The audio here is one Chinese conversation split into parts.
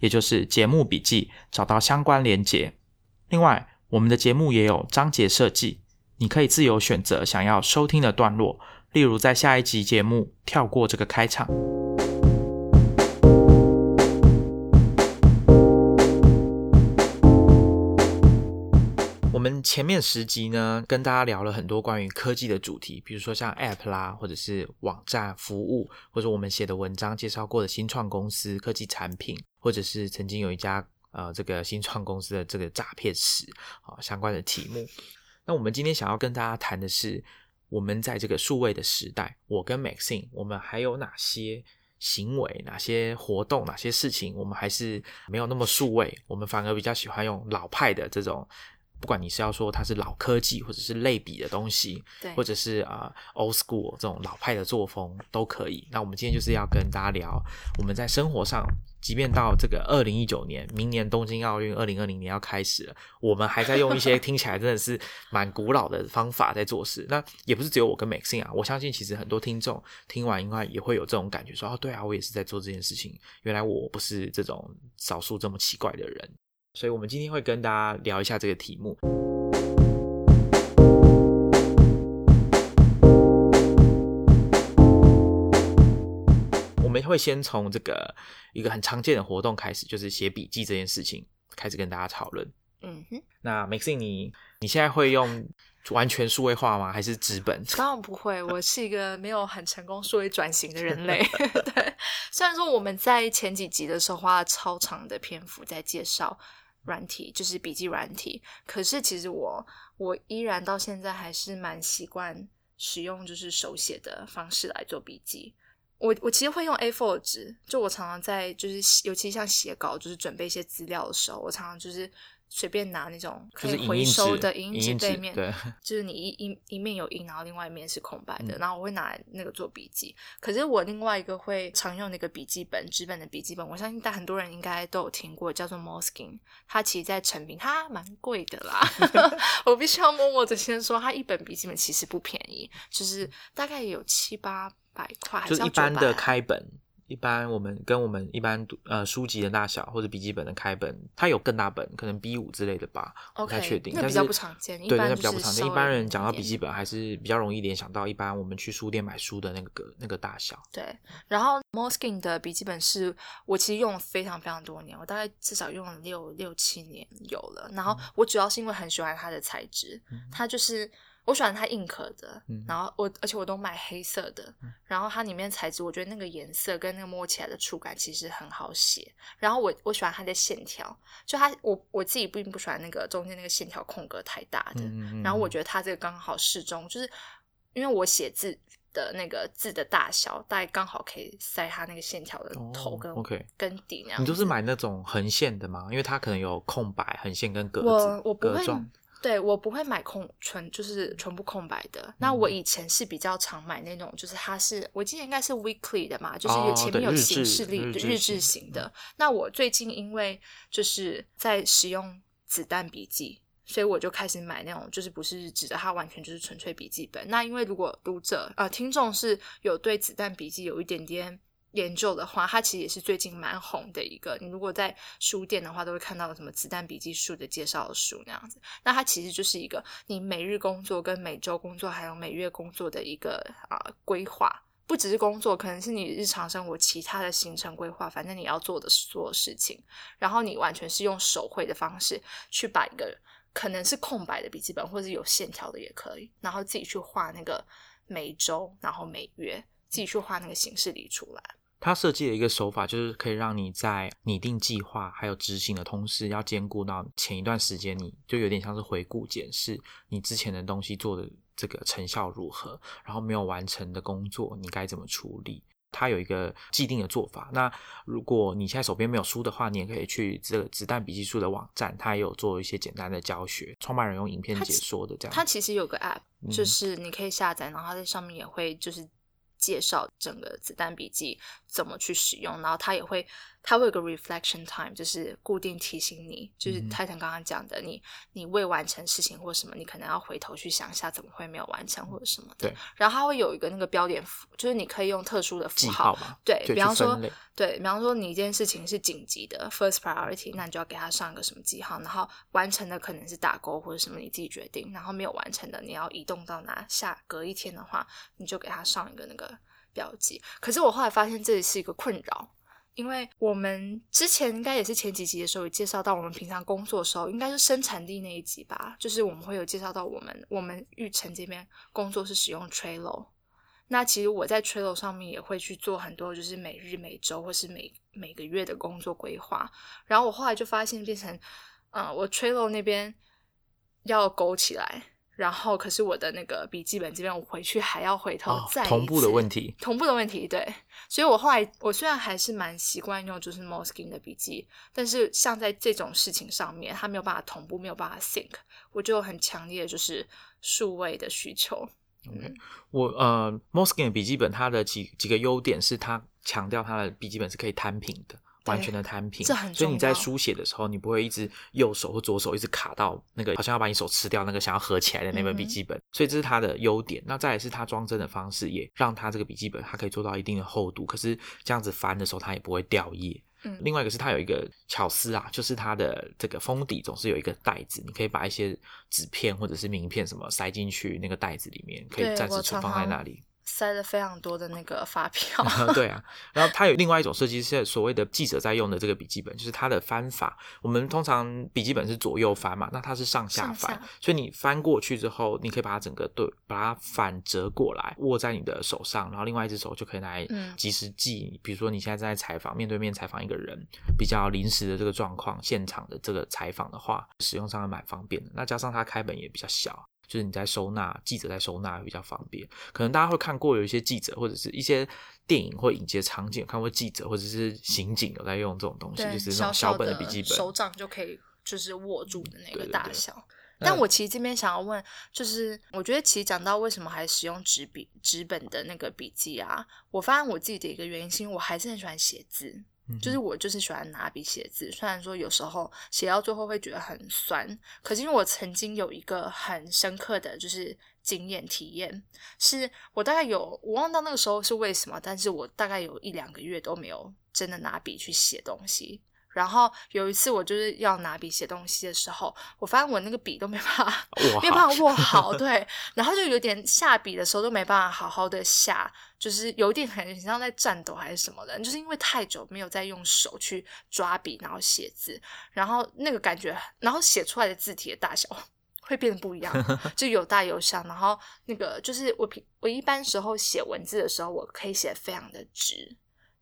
也就是节目笔记找到相关连接。另外，我们的节目也有章节设计，你可以自由选择想要收听的段落，例如在下一集节目跳过这个开场。我们前面十集呢，跟大家聊了很多关于科技的主题，比如说像 App 啦，或者是网站服务，或者我们写的文章介绍过的新创公司、科技产品，或者是曾经有一家呃这个新创公司的这个诈骗史啊相关的题目。那我们今天想要跟大家谈的是，我们在这个数位的时代，我跟 Maxine，我们还有哪些行为、哪些活动、哪些事情，我们还是没有那么数位，我们反而比较喜欢用老派的这种。不管你是要说它是老科技，或者是类比的东西，对，或者是啊 old school 这种老派的作风都可以。那我们今天就是要跟大家聊，我们在生活上，即便到这个二零一九年，明年东京奥运二零二零年要开始了，我们还在用一些 听起来真的是蛮古老的方法在做事。那也不是只有我跟 Maxine 啊，我相信其实很多听众听完应该也会有这种感觉，说哦，对啊，我也是在做这件事情。原来我不是这种少数这么奇怪的人。所以，我们今天会跟大家聊一下这个题目。我们会先从这个一个很常见的活动开始，就是写笔记这件事情开始跟大家讨论。嗯哼，那 Maxine，你你现在会用完全数位化吗？还是纸本？当然不会，我是一个没有很成功数位转型的人类。对，虽然说我们在前几集的时候花了超长的篇幅在介绍。软体就是笔记软体，可是其实我我依然到现在还是蛮习惯使用就是手写的方式来做笔记。我我其实会用 A4 纸，就我常常在就是尤其像写稿，就是准备一些资料的时候，我常常就是。随便拿那种可以回收的影印纸背面，对，就是你一一一面有印，然后另外一面是空白的，然后我会拿那个做笔记。可是我另外一个会常用那个笔记本，纸本的笔记本，我相信但很多人应该都有听过，叫做 Moleskine。它其实，在成品它蛮贵的啦。我必须要默默的先说，它一本笔记本其实不便宜，就是大概有七八百块，就是一般的开本。一般我们跟我们一般呃书籍的大小或者笔记本的开本，它有更大本，可能 B 五之类的吧，不太确定。那比较不常见，对，那比较不常见。一般人讲到笔记本，还是比较容易联想到一般我们去书店买书的那个那个大小。对，然后 Moleskine 的笔记本是我其实用了非常非常多年，我大概至少用了六六七年有了。然后我主要是因为很喜欢它的材质，它就是。我喜欢它硬壳的，然后我而且我都买黑色的，然后它里面材质，我觉得那个颜色跟那个摸起来的触感其实很好写。然后我我喜欢它的线条，就它我我自己并不喜欢那个中间那个线条空格太大的。然后我觉得它这个刚好适中，就是因为我写字的那个字的大小，大概刚好可以塞它那个线条的头跟 OK 跟底那样。你都是买那种横线的吗？因为它可能有空白横线跟格子。我我不会。对我不会买空纯，就是全部空白的。那我以前是比较常买那种，就是它是我记得应该是 weekly 的嘛，就是前面有形式力日志型的。那我最近因为就是在使用子弹笔记，所以我就开始买那种就是不是日志的，它完全就是纯粹笔记本。那因为如果读者呃听众是有对子弹笔记有一点点。研究的话，它其实也是最近蛮红的一个。你如果在书店的话，都会看到什么子弹笔记书的介绍书那样子。那它其实就是一个你每日工作、跟每周工作还有每月工作的一个啊规划。不只是工作，可能是你日常生活其他的行程规划。反正你要做的所有事情，然后你完全是用手绘的方式去把一个可能是空白的笔记本，或者有线条的也可以，然后自己去画那个每周，然后每月自己去画那个形式里出来。他设计了一个手法，就是可以让你在拟定计划还有执行的同时，要兼顾到前一段时间，你就有点像是回顾检视你之前的东西做的这个成效如何，然后没有完成的工作你该怎么处理。它有一个既定的做法。那如果你现在手边没有书的话，你也可以去这个子弹笔记书的网站，它也有做一些简单的教学，创办人用影片解说的这样。它其实有个 App，就是你可以下载，然后它在上面也会就是介绍整个子弹笔记怎么去使用，然后它也会。它会有个 reflection time，就是固定提醒你，就是泰坦刚刚讲的，你你未完成事情或什么，你可能要回头去想一下怎么会没有完成或者什么的。对。然后它会有一个那个标点符，就是你可以用特殊的符号嘛。对，比方说，对，比方说你一件事情是紧急的 first priority，那你就要给它上一个什么记号，然后完成的可能是打勾或者什么，你自己决定。然后没有完成的，你要移动到哪下隔一天的话，你就给它上一个那个标记。可是我后来发现这里是一个困扰。因为我们之前应该也是前几集的时候有介绍到，我们平常工作的时候，应该是生产力那一集吧，就是我们会有介绍到我们我们玉成这边工作是使用 Trello。那其实我在 Trello 上面也会去做很多，就是每日、每周或是每每个月的工作规划。然后我后来就发现变成，嗯，我 Trello 那边要勾起来。然后，可是我的那个笔记本这边，我回去还要回头再同步的问题，同步的问题，对。所以我后来，我虽然还是蛮习惯用就是 m o s k i n 的笔记，但是像在这种事情上面，它没有办法同步，没有办法 sync，我就很强烈的就是数位的需求。嗯，我呃 m o s k i n 的笔记本，它的几几个优点是它强调它的笔记本是可以摊平的。完全的摊平，所以你在书写的时候，你不会一直右手或左手一直卡到那个好像要把你手吃掉那个想要合起来的那本笔记本，所以这是它的优点。那再来是它装帧的方式，也让它这个笔记本它可以做到一定的厚度，可是这样子翻的时候它也不会掉页。嗯，另外一个是它有一个巧思啊，就是它的这个封底总是有一个袋子，你可以把一些纸片或者是名片什么塞进去那个袋子里面，可以暂时存放在那里。塞了非常多的那个发票，对啊，然后它有另外一种设计是所谓的记者在用的这个笔记本，就是它的翻法。我们通常笔记本是左右翻嘛，那它是上下翻，所以你翻过去之后，你可以把它整个对，把它反折过来，握在你的手上，然后另外一只手就可以来及时记。比如说你现在正在采访，面对面采访一个人，比较临时的这个状况，现场的这个采访的话，使用上还蛮方便的。那加上它开本也比较小。就是你在收纳，记者在收纳比较方便。可能大家会看过有一些记者或者是一些电影或影集场景，看过记者或者是刑警有在用这种东西，就是那种小本的笔记本，手掌就可以就是握住的那个大小。但我其实这边想要问，就是我觉得其实讲到为什么还使用纸笔、纸本的那个笔记啊，我发现我自己的一个原因，是因为我还是很喜欢写字。就是我就是喜欢拿笔写字，虽然说有时候写到最后会觉得很酸，可是因为我曾经有一个很深刻的就是经验体验，是我大概有我忘到那个时候是为什么，但是我大概有一两个月都没有真的拿笔去写东西。然后有一次我就是要拿笔写东西的时候，我发现我那个笔都没办法，没办法握好，对，然后就有点下笔的时候都没办法好好的下，就是有一点很像在颤抖还是什么的，就是因为太久没有再用手去抓笔然后写字，然后那个感觉，然后写出来的字体的大小 会变得不一样，就有大有小，然后那个就是我平我一般时候写文字的时候，我可以写非常的直，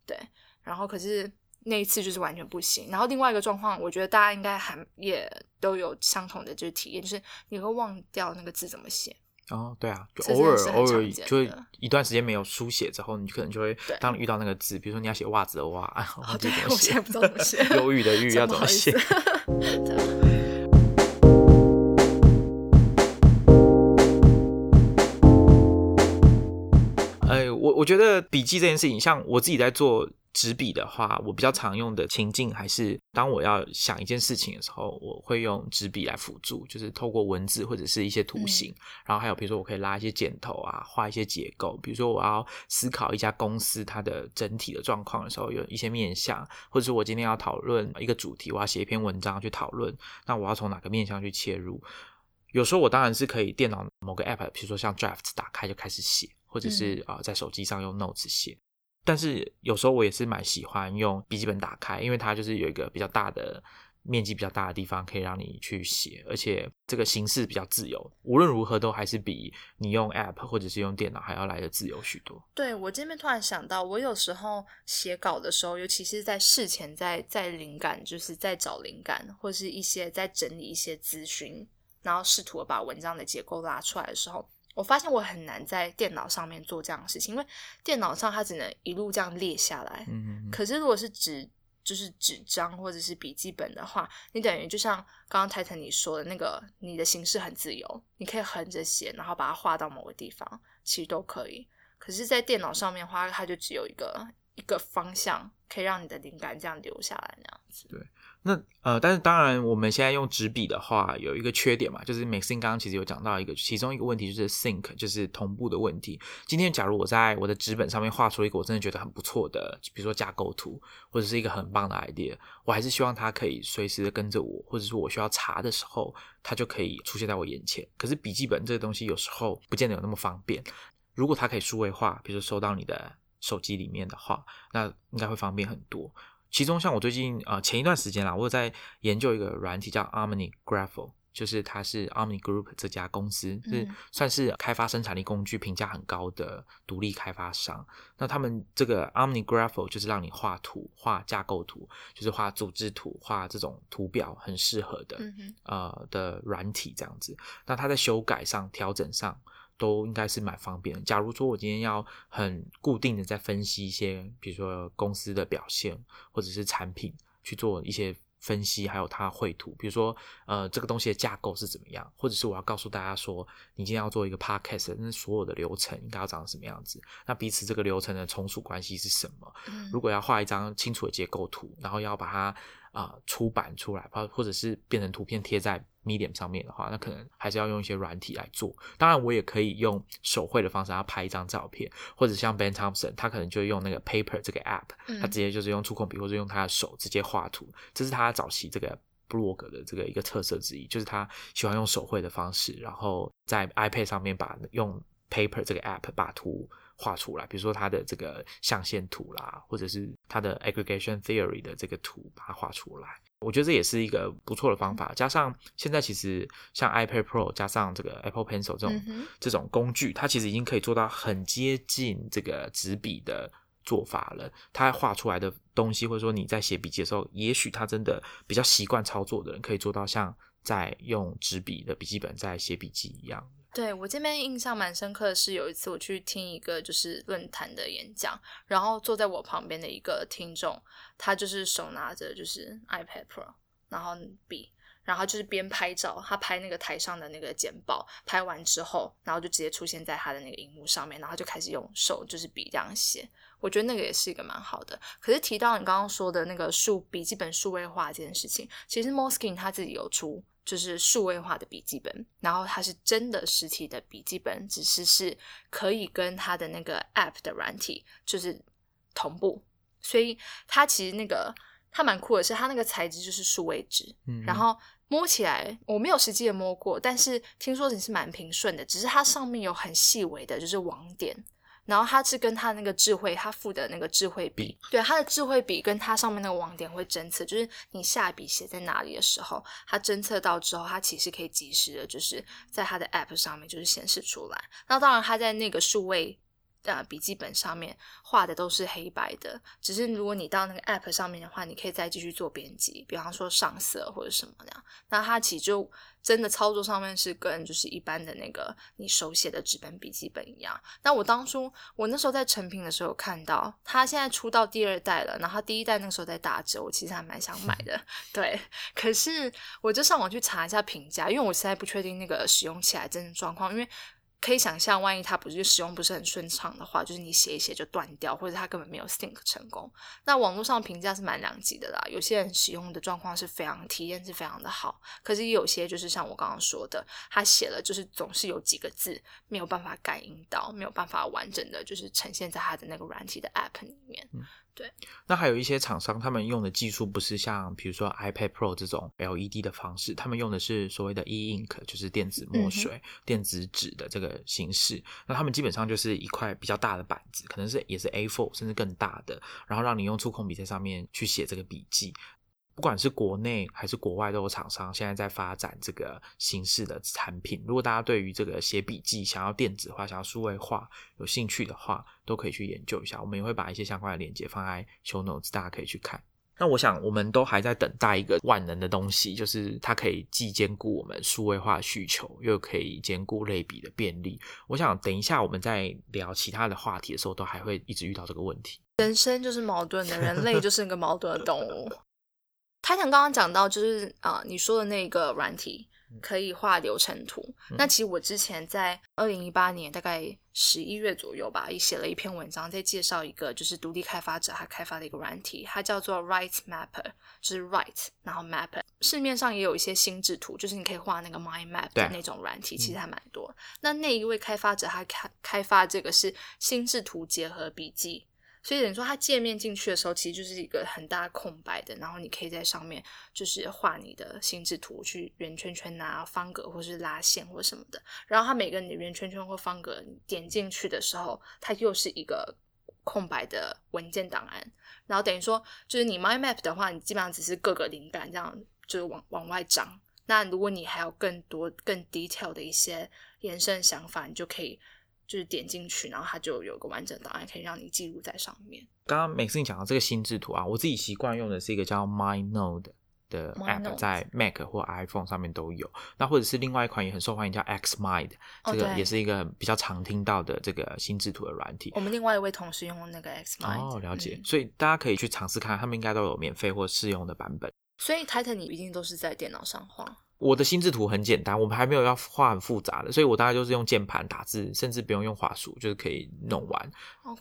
对，然后可是。那一次就是完全不行，然后另外一个状况，我觉得大家应该还也都有相同的就是体验，就是你会忘掉那个字怎么写。哦，对啊，就偶尔偶尔就会一段时间没有书写之后，你可能就会当你遇到那个字，比如说你要写袜子的袜，哦，对，我现在不知道怎么写，忧郁的郁 要怎么写。哎，我我觉得笔记这件事情，像我自己在做。纸笔的话，我比较常用的情境还是当我要想一件事情的时候，我会用纸笔来辅助，就是透过文字或者是一些图形，然后还有比如说我可以拉一些箭头啊，画一些结构。比如说我要思考一家公司它的整体的状况的时候，有一些面向，或者是我今天要讨论一个主题，我要写一篇文章去讨论，那我要从哪个面向去切入？有时候我当然是可以电脑某个 app，比如说像 Draft 打开就开始写，或者是啊在手机上用 Notes 写。但是有时候我也是蛮喜欢用笔记本打开，因为它就是有一个比较大的面积比较大的地方，可以让你去写，而且这个形式比较自由。无论如何，都还是比你用 App 或者是用电脑还要来的自由许多。对我这边突然想到，我有时候写稿的时候，尤其是在事前在在灵感，就是在找灵感，或是一些在整理一些资讯，然后试图把文章的结构拉出来的时候。我发现我很难在电脑上面做这样的事情，因为电脑上它只能一路这样列下来。嗯，可是如果是纸，就是纸张或者是笔记本的话，你等于就像刚刚泰坦你说的那个，你的形式很自由，你可以横着写，然后把它画到某个地方，其实都可以。可是，在电脑上面的话，它就只有一个一个方向，可以让你的灵感这样留下来那样子。对。那呃，但是当然，我们现在用纸笔的话，有一个缺点嘛，就是 Maxine 刚刚其实有讲到一个，其中一个问题就是 sync，就是同步的问题。今天假如我在我的纸本上面画出一个我真的觉得很不错的，比如说架构图，或者是一个很棒的 idea，我还是希望它可以随时跟着我，或者说我需要查的时候，它就可以出现在我眼前。可是笔记本这个东西有时候不见得有那么方便。如果它可以数位化，比如说收到你的手机里面的话，那应该会方便很多。其中，像我最近呃前一段时间啦，我有在研究一个软体叫 Harmony Graph，就是它是 Harmony Group 这家公司是算是开发生产力工具评价很高的独立开发商。那他们这个 Harmony Graph 就是让你画图、画架构图，就是画组织图、画这种图表很适合的呃的软体这样子。那它在修改上、调整上。都应该是蛮方便的。假如说我今天要很固定的在分析一些，比如说公司的表现，或者是产品去做一些分析，还有它绘图，比如说呃这个东西的架构是怎么样，或者是我要告诉大家说，你今天要做一个 podcast，那所有的流程应该要长什么样子？那彼此这个流程的从属关系是什么？如果要画一张清楚的结构图，然后要把它啊出版出来，或或者是变成图片贴在。Medium 上面的话，那可能还是要用一些软体来做。当然，我也可以用手绘的方式，要拍一张照片，或者像 Ben Thompson，他可能就用那个 Paper 这个 App，他直接就是用触控笔或者用他的手直接画图。这是他早期这个 Blog 的这个一个特色之一，就是他喜欢用手绘的方式，然后在 iPad 上面把用 Paper 这个 App 把图画出来。比如说它的这个象限图啦，或者是它的 Aggregation Theory 的这个图，把它画出来。我觉得这也是一个不错的方法，加上现在其实像 iPad Pro 加上这个 Apple Pencil 这种这种工具，它其实已经可以做到很接近这个纸笔的做法了。它画出来的东西，或者说你在写笔记的时候，也许他真的比较习惯操作的人，可以做到像在用纸笔的笔记本在写笔记一样。对我这边印象蛮深刻的是，有一次我去听一个就是论坛的演讲，然后坐在我旁边的一个听众，他就是手拿着就是 iPad Pro，然后笔，然后就是边拍照，他拍那个台上的那个简报，拍完之后，然后就直接出现在他的那个荧幕上面，然后就开始用手就是笔这样写，我觉得那个也是一个蛮好的。可是提到你刚刚说的那个数笔记本数位化这件事情，其实 Moskin 他自己有出。就是数位化的笔记本，然后它是真的实体的笔记本，只是是可以跟它的那个 App 的软体就是同步，所以它其实那个它蛮酷的是，它那个材质就是数位纸，然后摸起来我没有实际的摸过，但是听说你是蛮平顺的，只是它上面有很细微的就是网点。然后它是跟它那个智慧，它附的那个智慧笔，对它的智慧笔跟它上面那个网点会侦测，就是你下笔写在哪里的时候，它侦测到之后，它其实可以及时的，就是在它的 App 上面就是显示出来。那当然，它在那个数位。呃，笔记本上面画的都是黑白的，只是如果你到那个 App 上面的话，你可以再继续做编辑，比方说上色或者什么的。那它其实就真的操作上面是跟就是一般的那个你手写的纸本笔记本一样。那我当初我那时候在成品的时候看到，它现在出到第二代了，然后第一代那个时候在打折，我其实还蛮想买的。对，可是我就上网去查一下评价，因为我实在不确定那个使用起来真的状况，因为。可以想象，万一它不是使用不是很顺畅的话，就是你写一写就断掉，或者它根本没有 sync 成功。那网络上评价是蛮两极的啦，有些人使用的状况是非常体验是非常的好，可是有些就是像我刚刚说的，他写了就是总是有几个字没有办法感应到，没有办法完整的就是呈现在他的那个软体的 app 里面。对，那还有一些厂商，他们用的技术不是像比如说 iPad Pro 这种 LED 的方式，他们用的是所谓的 e ink，就是电子墨水、电子纸的这个形式。那他们基本上就是一块比较大的板子，可能是也是 A4 甚至更大的，然后让你用触控笔在上面去写这个笔记。不管是国内还是国外，都有厂商现在在发展这个形式的产品。如果大家对于这个写笔记、想要电子化、想要数位化有兴趣的话，都可以去研究一下。我们也会把一些相关的链接放在 show notes，大家可以去看。那我想，我们都还在等待一个万能的东西，就是它可以既兼顾我们数位化需求，又可以兼顾类比的便利。我想，等一下我们在聊其他的话题的时候，都还会一直遇到这个问题。人生就是矛盾的，人类就是一个矛盾的动物。泰坦刚刚讲到，就是啊，你说的那个软体。可以画流程图。那其实我之前在二零一八年大概十一月左右吧，也写了一篇文章，在介绍一个就是独立开发者他开发的一个软体，它叫做 Write Mapper，就是 Write，然后 Mapper。市面上也有一些心智图，就是你可以画那个 Mind Map 的那种软体，其实还蛮多。那那一位开发者他开开发这个是心智图结合笔记。所以等于说，它界面进去的时候，其实就是一个很大空白的，然后你可以在上面就是画你的心智图，去圆圈圈啊、方格或是拉线或什么的。然后它每个你的圆圈圈或方格点进去的时候，它又是一个空白的文件档案。然后等于说，就是你 mind map 的话，你基本上只是各个灵感这样就是往往外长。那如果你还有更多更 detail 的一些延伸想法，你就可以。就是点进去，然后它就有个完整档案可以让你记录在上面。刚刚每次你讲到这个心智图啊，我自己习惯用的是一个叫 MindNode 的 app，在 Mac 或 iPhone 上面都有。那或者是另外一款也很受欢迎叫 Xmind，这个也是一个比较常听到的这个心智图的软体。我们另外一位同事用那个 Xmind，哦，了解。所以大家可以去尝试看，他们应该都有免费或试用的版本。所以 Titan 你一定都是在电脑上画。我的心智图很简单，我们还没有要画很复杂的，所以我大概就是用键盘打字，甚至不用用画术，就是可以弄完。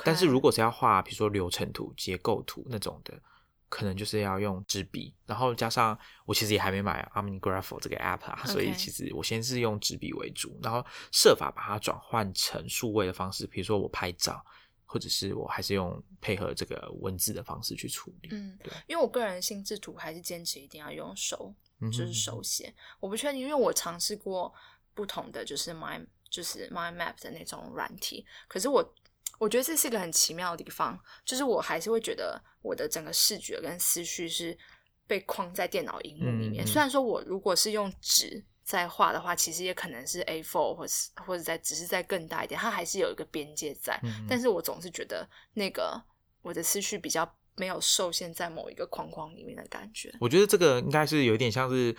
但是如果是要画，比如说流程图、结构图那种的，可能就是要用纸笔，然后加上我其实也还没买 OmniGraph 这个 app 啊，所以其实我先是用纸笔为主，然后设法把它转换成数位的方式，比如说我拍照，或者是我还是用配合这个文字的方式去处理。嗯，对，因为我个人心智图还是坚持一定要用手。就是手写，我不确定，因为我尝试过不同的，就是 My 就是 My Map 的那种软体，可是我我觉得这是一个很奇妙的地方，就是我还是会觉得我的整个视觉跟思绪是被框在电脑荧幕里面。虽然说我如果是用纸在画的话，其实也可能是 A4 或是或者在只是在更大一点，它还是有一个边界在，但是我总是觉得那个我的思绪比较。没有受限在某一个框框里面的感觉。我觉得这个应该是有点像是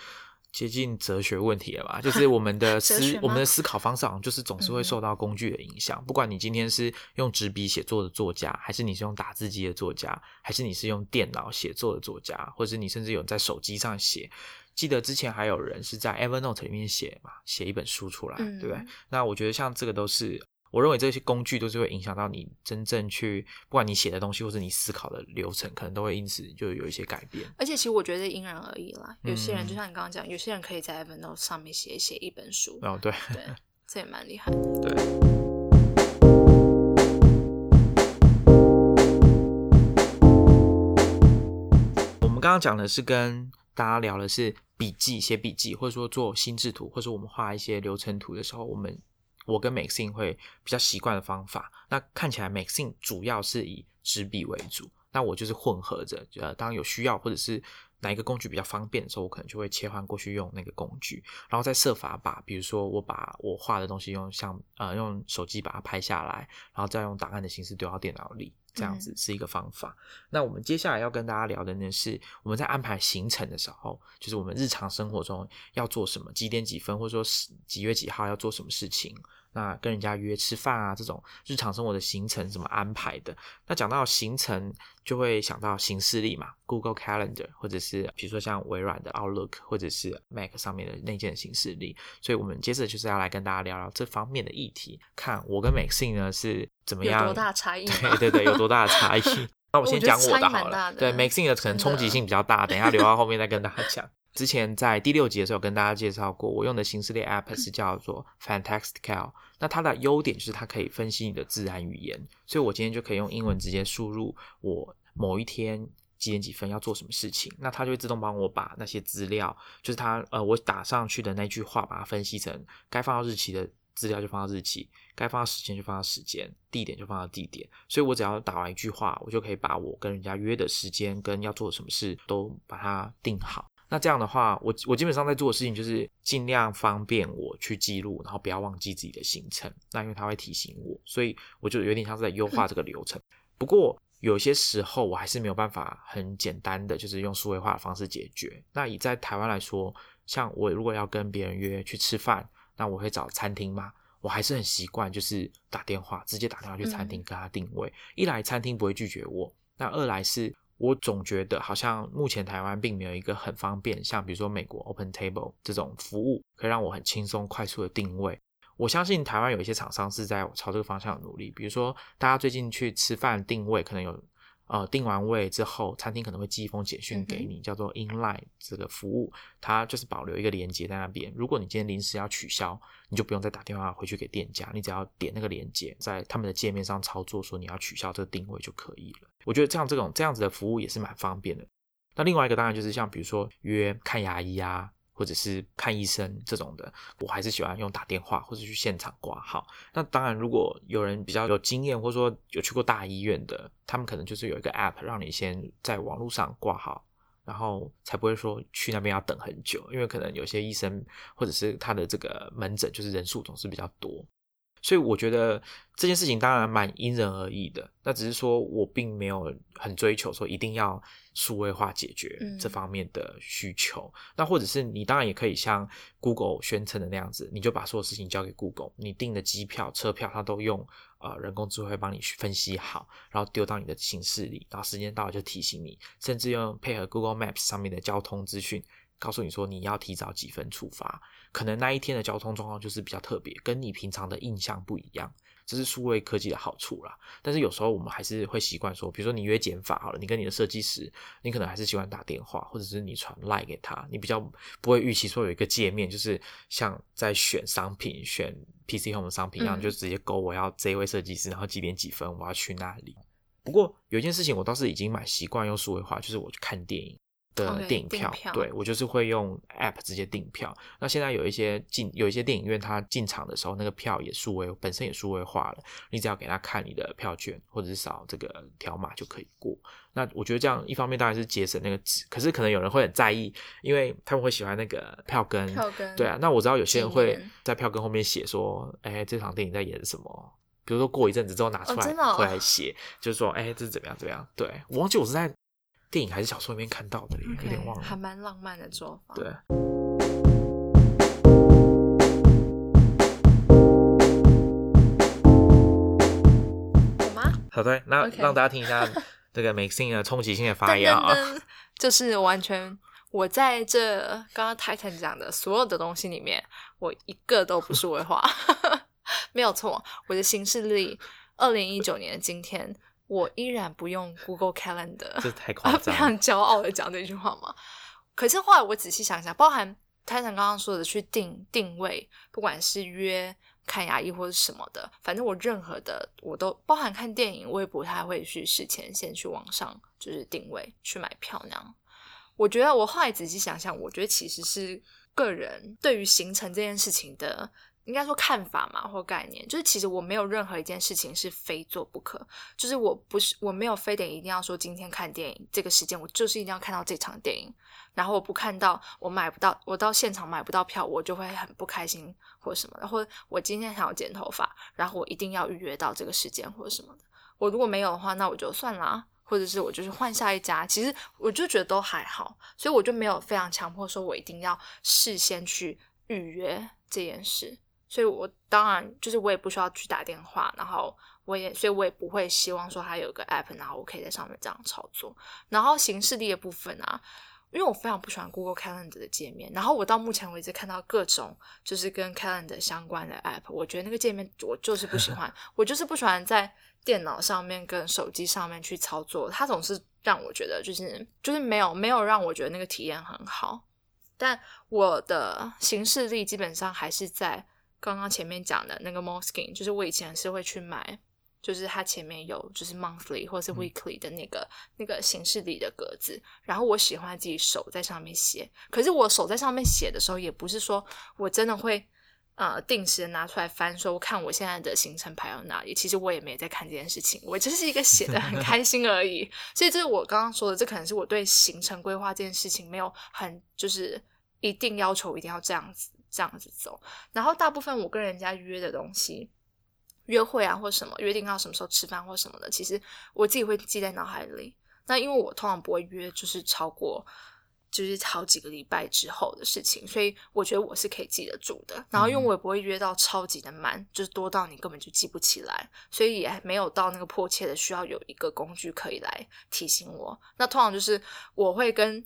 接近哲学问题了吧？就是我们的思 我们的思考方式，好像就是总是会受到工具的影响。不管你今天是用纸笔写作的作家，还是你是用打字机的作家，还是你是用电脑写作的作家，或者你甚至有在手机上写。记得之前还有人是在 Evernote 里面写嘛，写一本书出来，对不对？那我觉得像这个都是。我认为这些工具都是会影响到你真正去，不管你写的东西或者你思考的流程，可能都会因此就有一些改变。而且其实我觉得因人而异啦，有些人就像你刚刚讲，有些人可以在 Evernote 上面写一写一本书。哦，对，对，这也蛮厉害。对。我们刚刚讲的是跟大家聊的是笔记，写笔记，或者说做心智图，或者我们画一些流程图的时候，我们。我跟 Maxine 会比较习惯的方法，那看起来 Maxine 主要是以纸笔为主，那我就是混合着，呃，当有需要或者是哪一个工具比较方便的时候，我可能就会切换过去用那个工具，然后再设法把，比如说我把我画的东西用像呃用手机把它拍下来，然后再用档案的形式丢到电脑里，这样子是一个方法。那我们接下来要跟大家聊的呢是，我们在安排行程的时候，就是我们日常生活中要做什么，几点几分，或者说是几月几号要做什么事情。那跟人家约吃饭啊，这种日常生活的行程怎么安排的？那讲到行程，就会想到行事历嘛，Google Calendar，或者是比如说像微软的 Outlook，或者是 Mac 上面的那件行事历。所以我们接着就是要来跟大家聊聊这方面的议题，看我跟 Maxine 呢是怎么样，有多大差异？对对对，有多大的差异？那我先讲我的好了。对，Maxine 的可能冲击性比较大，等一下留到后面再跟大家讲。之前在第六集的时候跟大家介绍过，我用的形式列 App 是叫做 Fantastical。那它的优点就是它可以分析你的自然语言，所以我今天就可以用英文直接输入我某一天几点几分要做什么事情，那它就会自动帮我把那些资料，就是它呃我打上去的那句话，把它分析成该放到日期的资料就放到日期，该放到时间就放到时间，地点就放到地点。所以我只要打完一句话，我就可以把我跟人家约的时间跟要做什么事都把它定好。那这样的话，我我基本上在做的事情就是尽量方便我去记录，然后不要忘记自己的行程。那因为它会提醒我，所以我就有点像是在优化这个流程。不过有些时候我还是没有办法很简单的就是用数位化的方式解决。那以在台湾来说，像我如果要跟别人约去吃饭，那我会找餐厅嘛，我还是很习惯就是打电话，直接打电话去餐厅跟他定位。一来餐厅不会拒绝我，那二来是。我总觉得好像目前台湾并没有一个很方便，像比如说美国 Open Table 这种服务，可以让我很轻松快速的定位。我相信台湾有一些厂商是在朝这个方向努力，比如说大家最近去吃饭定位，可能有。呃，定完位之后，餐厅可能会寄一封简讯给你，叫做 Inline 这个服务，它就是保留一个连接在那边。如果你今天临时要取消，你就不用再打电话回去给店家，你只要点那个连接，在他们的界面上操作，说你要取消这个定位就可以了。我觉得这样这种这样子的服务也是蛮方便的。那另外一个当然就是像比如说约看牙医啊。或者是看医生这种的，我还是喜欢用打电话或者去现场挂号。那当然，如果有人比较有经验，或者说有去过大医院的，他们可能就是有一个 app 让你先在网络上挂号，然后才不会说去那边要等很久，因为可能有些医生或者是他的这个门诊就是人数总是比较多。所以我觉得这件事情当然蛮因人而异的，那只是说我并没有很追求说一定要数位化解决这方面的需求。那或者是你当然也可以像 Google 宣称的那样子，你就把所有事情交给 Google，你订的机票、车票，它都用呃人工智慧帮你去分析好，然后丢到你的行事里，然后时间到了就提醒你，甚至用配合 Google Maps 上面的交通资讯。告诉你说你要提早几分出发，可能那一天的交通状况就是比较特别，跟你平常的印象不一样，这是数位科技的好处啦。但是有时候我们还是会习惯说，比如说你约减法好了，你跟你的设计师，你可能还是喜欢打电话，或者是你传赖给他，你比较不会预期说有一个界面，就是像在选商品、选 PC Home 商品一样，就直接勾我要这一位设计师，然后几点几分我要去那里。不过有一件事情我倒是已经蛮习惯用数位化，就是我去看电影。的电影票，对我就是会用 App 直接订票。那现在有一些进有一些电影院，它进场的时候，那个票也数位，本身也数位化了。你只要给他看你的票券，或者是扫这个条码就可以过。那我觉得这样一方面当然是节省那个纸，可是可能有人会很在意，因为他们会喜欢那个票根。票根对啊，那我知道有些人会在票根后面写说，哎，这场电影在演什么？比如说过一阵子之后拿出来会来写，就是说，哎，这是怎么样怎么样？对我忘记我是在。电影还是小说里面看到的，有点忘了，还蛮浪漫的做法。对？好的，那让大家听一下 这个 Maxine 的冲击性的发言啊，就是完全我在这刚刚 Titan 讲的所有的东西里面，我一个都不是违化，没有错。我的行事历，二零一九年的今天。我依然不用 Google Calendar，这太夸 张，非常骄傲的讲这句话嘛。可是后来我仔细想想，包含泰坦刚刚说的去定定位，不管是约看牙医或者什么的，反正我任何的我都包含看电影，我也不太会去事前先去网上就是定位去买票那样。我觉得我后来仔细想想，我觉得其实是个人对于行程这件事情的。应该说看法嘛，或概念，就是其实我没有任何一件事情是非做不可，就是我不是我没有非得一定要说今天看电影这个时间，我就是一定要看到这场电影，然后我不看到我买不到，我到现场买不到票，我就会很不开心或什么的，或者我今天想要剪头发，然后我一定要预约到这个时间或者什么的，我如果没有的话，那我就算了，或者是我就是换下一家，其实我就觉得都还好，所以我就没有非常强迫说我一定要事先去预约这件事。所以，我当然就是我也不需要去打电话，然后我也，所以我也不会希望说它有个 app，然后我可以在上面这样操作。然后形式力的部分啊，因为我非常不喜欢 Google Calendar 的界面，然后我到目前为止看到各种就是跟 Calendar 相关的 app，我觉得那个界面我就是不喜欢，我就是不喜欢在电脑上面跟手机上面去操作，它总是让我觉得就是就是没有没有让我觉得那个体验很好。但我的形式力基本上还是在。刚刚前面讲的那个 Moskin，就是我以前是会去买，就是它前面有就是 monthly 或是 weekly 的那个那个形式里的格子，然后我喜欢自己手在上面写。可是我手在上面写的时候，也不是说我真的会呃定时的拿出来翻，说我看我现在的行程排到哪里。其实我也没在看这件事情，我就是一个写的很开心而已。所以这是我刚刚说的，这可能是我对行程规划这件事情没有很就是一定要求一定要这样子。这样子走，然后大部分我跟人家约的东西，约会啊或什么约定要什么时候吃饭或什么的，其实我自己会记在脑海里。那因为我通常不会约，就是超过。就是好几个礼拜之后的事情，所以我觉得我是可以记得住的。然后因为我也不会约到超级的满，就是多到你根本就记不起来，所以也没有到那个迫切的需要有一个工具可以来提醒我。那通常就是我会跟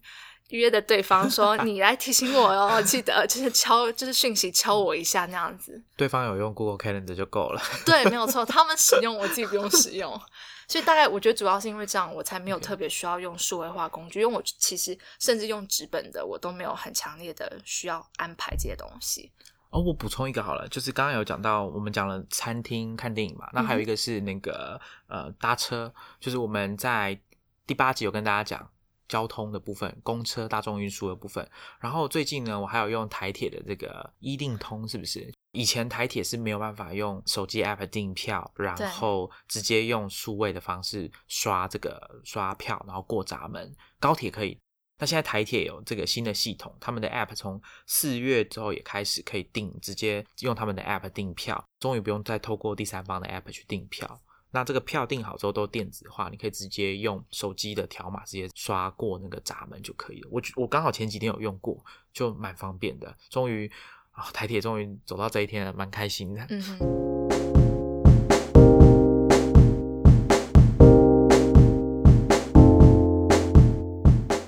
约的对方说：“你来提醒我哦，记得就是敲，就是讯息敲我一下那样子。”对方有用 Google Calendar 就够了。对，没有错，他们使用，我自己不用使用。所以大概我觉得主要是因为这样，我才没有特别需要用数位化工具。因为我其实甚至用纸本的，我都没有很强烈的需要安排这些东西。哦，我补充一个好了，就是刚刚有讲到，我们讲了餐厅看电影嘛，那还有一个是那个呃搭车，就是我们在第八集有跟大家讲交通的部分，公车、大众运输的部分。然后最近呢，我还有用台铁的这个一定通，是不是？以前台铁是没有办法用手机 app 订票，然后直接用数位的方式刷这个刷票，然后过闸门。高铁可以，那现在台铁有这个新的系统，他们的 app 从四月之后也开始可以订，直接用他们的 app 订票，终于不用再透过第三方的 app 去订票。那这个票订好之后都电子化，你可以直接用手机的条码直接刷过那个闸门就可以了。我我刚好前几天有用过，就蛮方便的，终于啊。台铁终于走到这一天了，蛮开心的。嗯哼。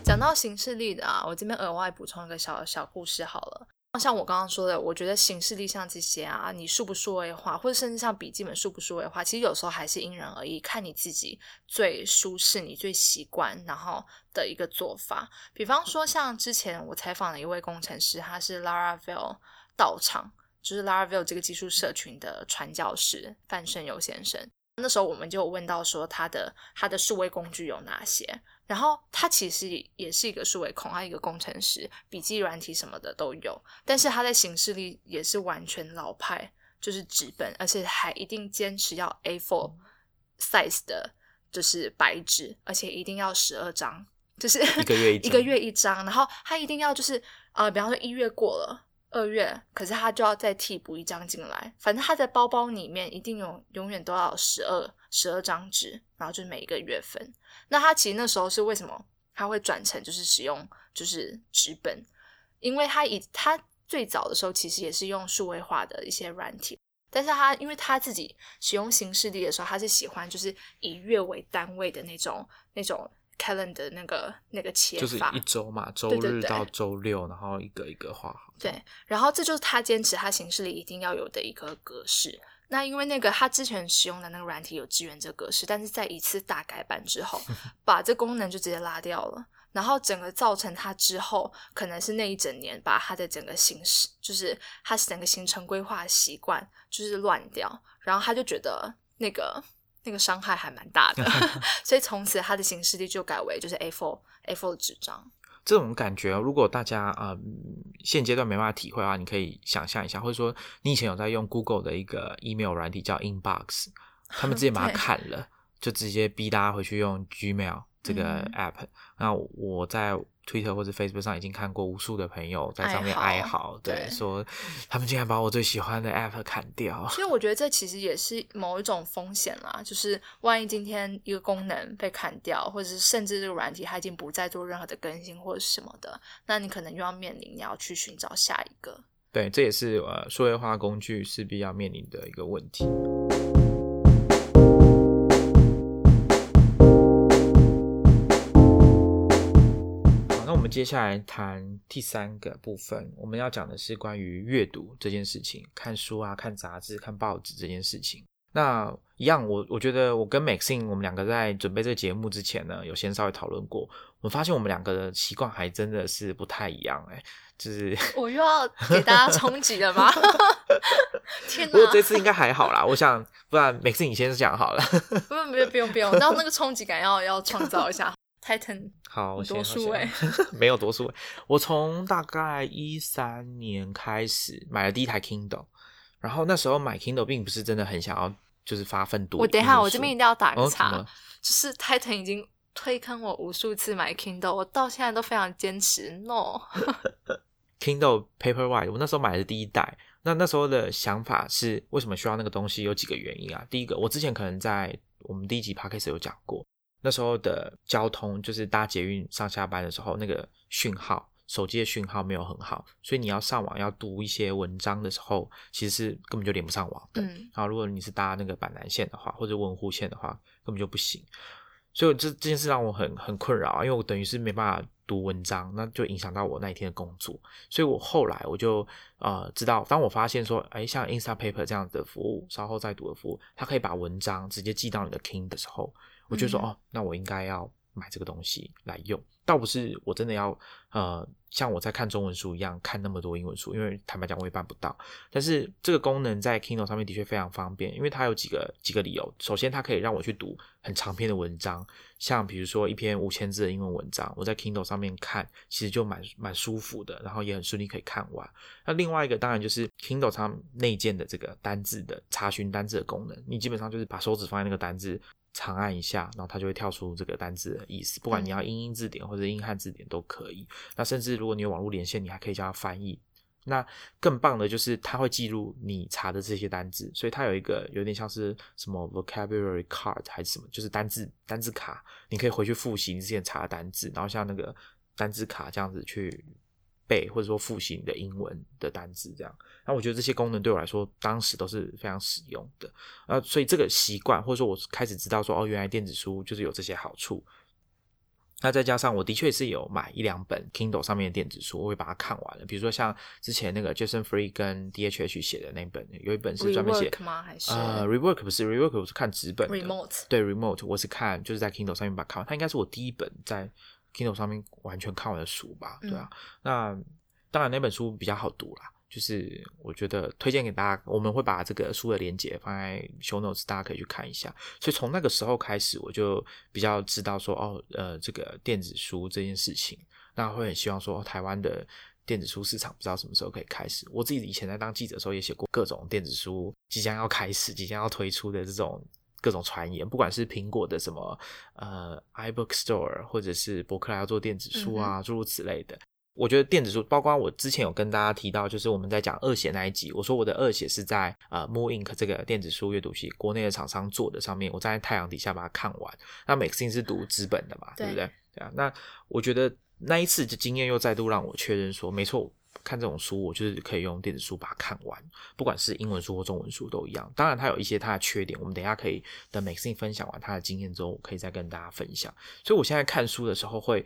讲到形式力的啊，我这边额外补充一个小小故事好了。像我刚刚说的，我觉得形式力像这些啊，你数不数位化，或者甚至像笔记本数不数位化，其实有时候还是因人而异，看你自己最舒适、你最习惯，然后的一个做法。比方说，像之前我采访了一位工程师，他是 Laravel 道场就是 Laravel 这个技术社群的传教士范胜友先生。那时候我们就问到说他的他的数位工具有哪些，然后他其实也是一个数位控，他一个工程师，笔记软体什么的都有，但是他在形式力也是完全老派，就是纸本，而且还一定坚持要 A4 size 的，就是白纸，而且一定要十二张，就是一个月一 一个月一张，然后他一定要就是呃，比方说一月过了。二月，可是他就要再替补一张进来。反正他在包包里面一定有，永远都要十二十二张纸，然后就是每一个月份。那他其实那时候是为什么他会转成就是使用就是纸本？因为他以他最早的时候其实也是用数位化的一些软体，但是他因为他自己使用形式力的时候，他是喜欢就是以月为单位的那种那种。calendar 那个那个切法就是一周嘛，周日到周六，然后一个一个画好。对，然后这就是他坚持他形式里一定要有的一个格式。那因为那个他之前使用的那个软体有支援这格式，但是在一次大改版之后，把这功能就直接拉掉了，然后整个造成他之后可能是那一整年把他的整个形式，就是他整个行程规划习惯就是乱掉，然后他就觉得那个。那个伤害还蛮大的，所以从此他的形式力就改为就是 A4 A4 的纸张。这种感觉，如果大家啊现阶段没办法体会的话，你可以想象一下，或者说你以前有在用 Google 的一个 email 软体叫 Inbox，他们直接 把它砍了，就直接逼大家回去用 Gmail 这个 app。那我在。Twitter 或者 Facebook 上已经看过无数的朋友在上面哀嚎，对，说他们竟然把我最喜欢的 App 砍掉。所以我觉得这其实也是某一种风险啦，就是万一今天一个功能被砍掉，或者是甚至这个软体它已经不再做任何的更新或者什么的，那你可能又要面临你要去寻找下一个。对，这也是呃数位化工具势必要面临的一个问题。接下来谈第三个部分，我们要讲的是关于阅读这件事情，看书啊、看杂志、看报纸这件事情。那一样，我我觉得我跟 Maxine 我们两个在准备这个节目之前呢，有先稍微讨论过，我发现我们两个的习惯还真的是不太一样哎，就是 我又要给大家冲击了吗？天哪！不过这次应该还好啦，我想不然 Maxine 你先讲好了。不用不用不用不用，然后那个冲击感要要创造一下。Titan 好，多数位 没有多数位。我从大概一三年开始买了第一台 Kindle，然后那时候买 Kindle 并不是真的很想要，就是发奋读。我等一下，我这边一定要打个岔，就是 Titan 已经推坑我无数次买 Kindle，我到现在都非常坚持。No，Kindle Paperwhite，我那时候买的第一代，那那时候的想法是，为什么需要那个东西？有几个原因啊。第一个，我之前可能在我们第一集 podcast 有讲过，那时候的交通就是搭捷运上下班的时候，那个讯号，手机的讯号没有很好，所以你要上网要读一些文章的时候，其实是根本就连不上网的。嗯。然后，如果你是搭那个板南线的话，或者文湖线的话，根本就不行。所以这这件事让我很很困扰，因为我等于是没办法读文章，那就影响到我那一天的工作。所以我后来我就呃知道，当我发现说，哎，像 Instapaper 这样的服务，稍后再读的服务，它可以把文章直接寄到你的 King 的时候，我就说，哦，那我应该要买这个东西来用。倒不是我真的要呃像我在看中文书一样看那么多英文书，因为坦白讲我也办不到。但是这个功能在 Kindle 上面的确非常方便，因为它有几个几个理由。首先，它可以让我去读很长篇的文章，像比如说一篇五千字的英文文章，我在 Kindle 上面看，其实就蛮蛮舒服的，然后也很顺利可以看完。那另外一个当然就是 Kindle 上内建的这个单字的查询单字的功能，你基本上就是把手指放在那个单字。长按一下，然后它就会跳出这个单字的意思。不管你要英英字典或者英汉字典都可以。那甚至如果你有网络连线，你还可以叫它翻译。那更棒的就是它会记录你查的这些单字，所以它有一个有点像是什么 vocabulary card 还是什么，就是单字单字卡，你可以回去复习你之前查的单字，然后像那个单字卡这样子去。背或者说复习你的英文的单词，这样，那我觉得这些功能对我来说当时都是非常实用的，呃，所以这个习惯或者说我开始知道说，哦，原来电子书就是有这些好处。那再加上我的确是有买一两本 Kindle 上面的电子书，我会把它看完了。比如说像之前那个 Jason Free 跟 DHH 写的那本，有一本是专门写吗？还是呃，Rework 不是 Rework，我是看纸本的。Remote 对 Remote，我是看就是在 Kindle 上面把它看完，它应该是我第一本在。Kindle 上面完全看完的书吧，对啊，那当然那本书比较好读啦，就是我觉得推荐给大家，我们会把这个书的链接放在 Show Notes，大家可以去看一下。所以从那个时候开始，我就比较知道说，哦，呃，这个电子书这件事情，那会很希望说，台湾的电子书市场不知道什么时候可以开始。我自己以前在当记者的时候，也写过各种电子书即将要开始、即将要推出的这种。各种传言，不管是苹果的什么呃 iBook Store，或者是博客来要做电子书啊，诸如此类的。我觉得电子书，包括我之前有跟大家提到，就是我们在讲二写那一集，我说我的二写是在呃 Mo Ink 这个电子书阅读器国内的厂商做的，上面我站在太阳底下把它看完。那 Maxine 是读纸本的嘛，对不对？对啊。那我觉得那一次的经验又再度让我确认说，没错。看这种书，我就是可以用电子书把它看完，不管是英文书或中文书都一样。当然，它有一些它的缺点，我们等一下可以等 Maxine 分享完他的经验之后，我可以再跟大家分享。所以我现在看书的时候会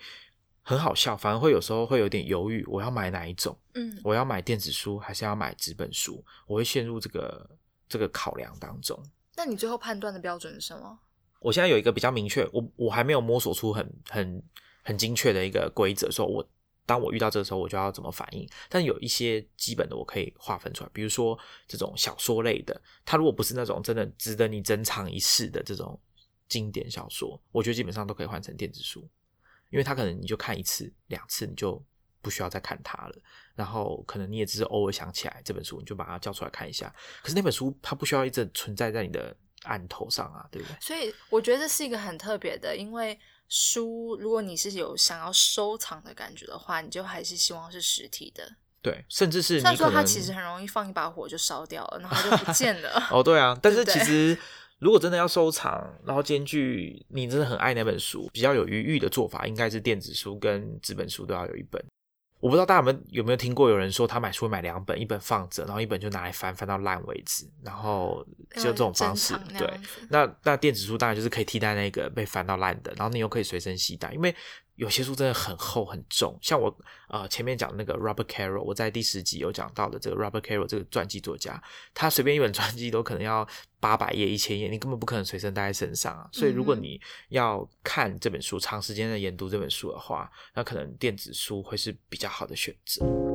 很好笑，反而会有时候会有点犹豫，我要买哪一种？嗯，我要买电子书还是要买纸本书？我会陷入这个这个考量当中。那你最后判断的标准是什么？我现在有一个比较明确，我我还没有摸索出很很很精确的一个规则，说我。当我遇到这个时候，我就要怎么反应？但有一些基本的我可以划分出来，比如说这种小说类的，它如果不是那种真的值得你珍藏一世的这种经典小说，我觉得基本上都可以换成电子书，因为它可能你就看一次、两次，你就不需要再看它了。然后可能你也只是偶尔想起来这本书，你就把它叫出来看一下。可是那本书它不需要一直存在在你的案头上啊，对不对？所以我觉得这是一个很特别的，因为。书，如果你是有想要收藏的感觉的话，你就还是希望是实体的。对，甚至是虽然说它其实很容易放一把火就烧掉了，然后就不见了。哦，对啊，但是其实如果真的要收藏，然后兼具你真的很爱那本书，比较有余裕的做法，应该是电子书跟纸本书都要有一本。我不知道大家有有没有听过有人说他买书买两本，一本放着，然后一本就拿来翻翻到烂为止，然后就这种方式。对，那那电子书当然就是可以替代那个被翻到烂的，然后你又可以随身携带，因为。有些书真的很厚很重，像我呃前面讲的那个 Robert Caro，我在第十集有讲到的这个 Robert Caro 这个传记作家，他随便一本传记都可能要八百页、一千页，你根本不可能随身带在身上啊。所以如果你要看这本书，长时间的研读这本书的话，那可能电子书会是比较好的选择。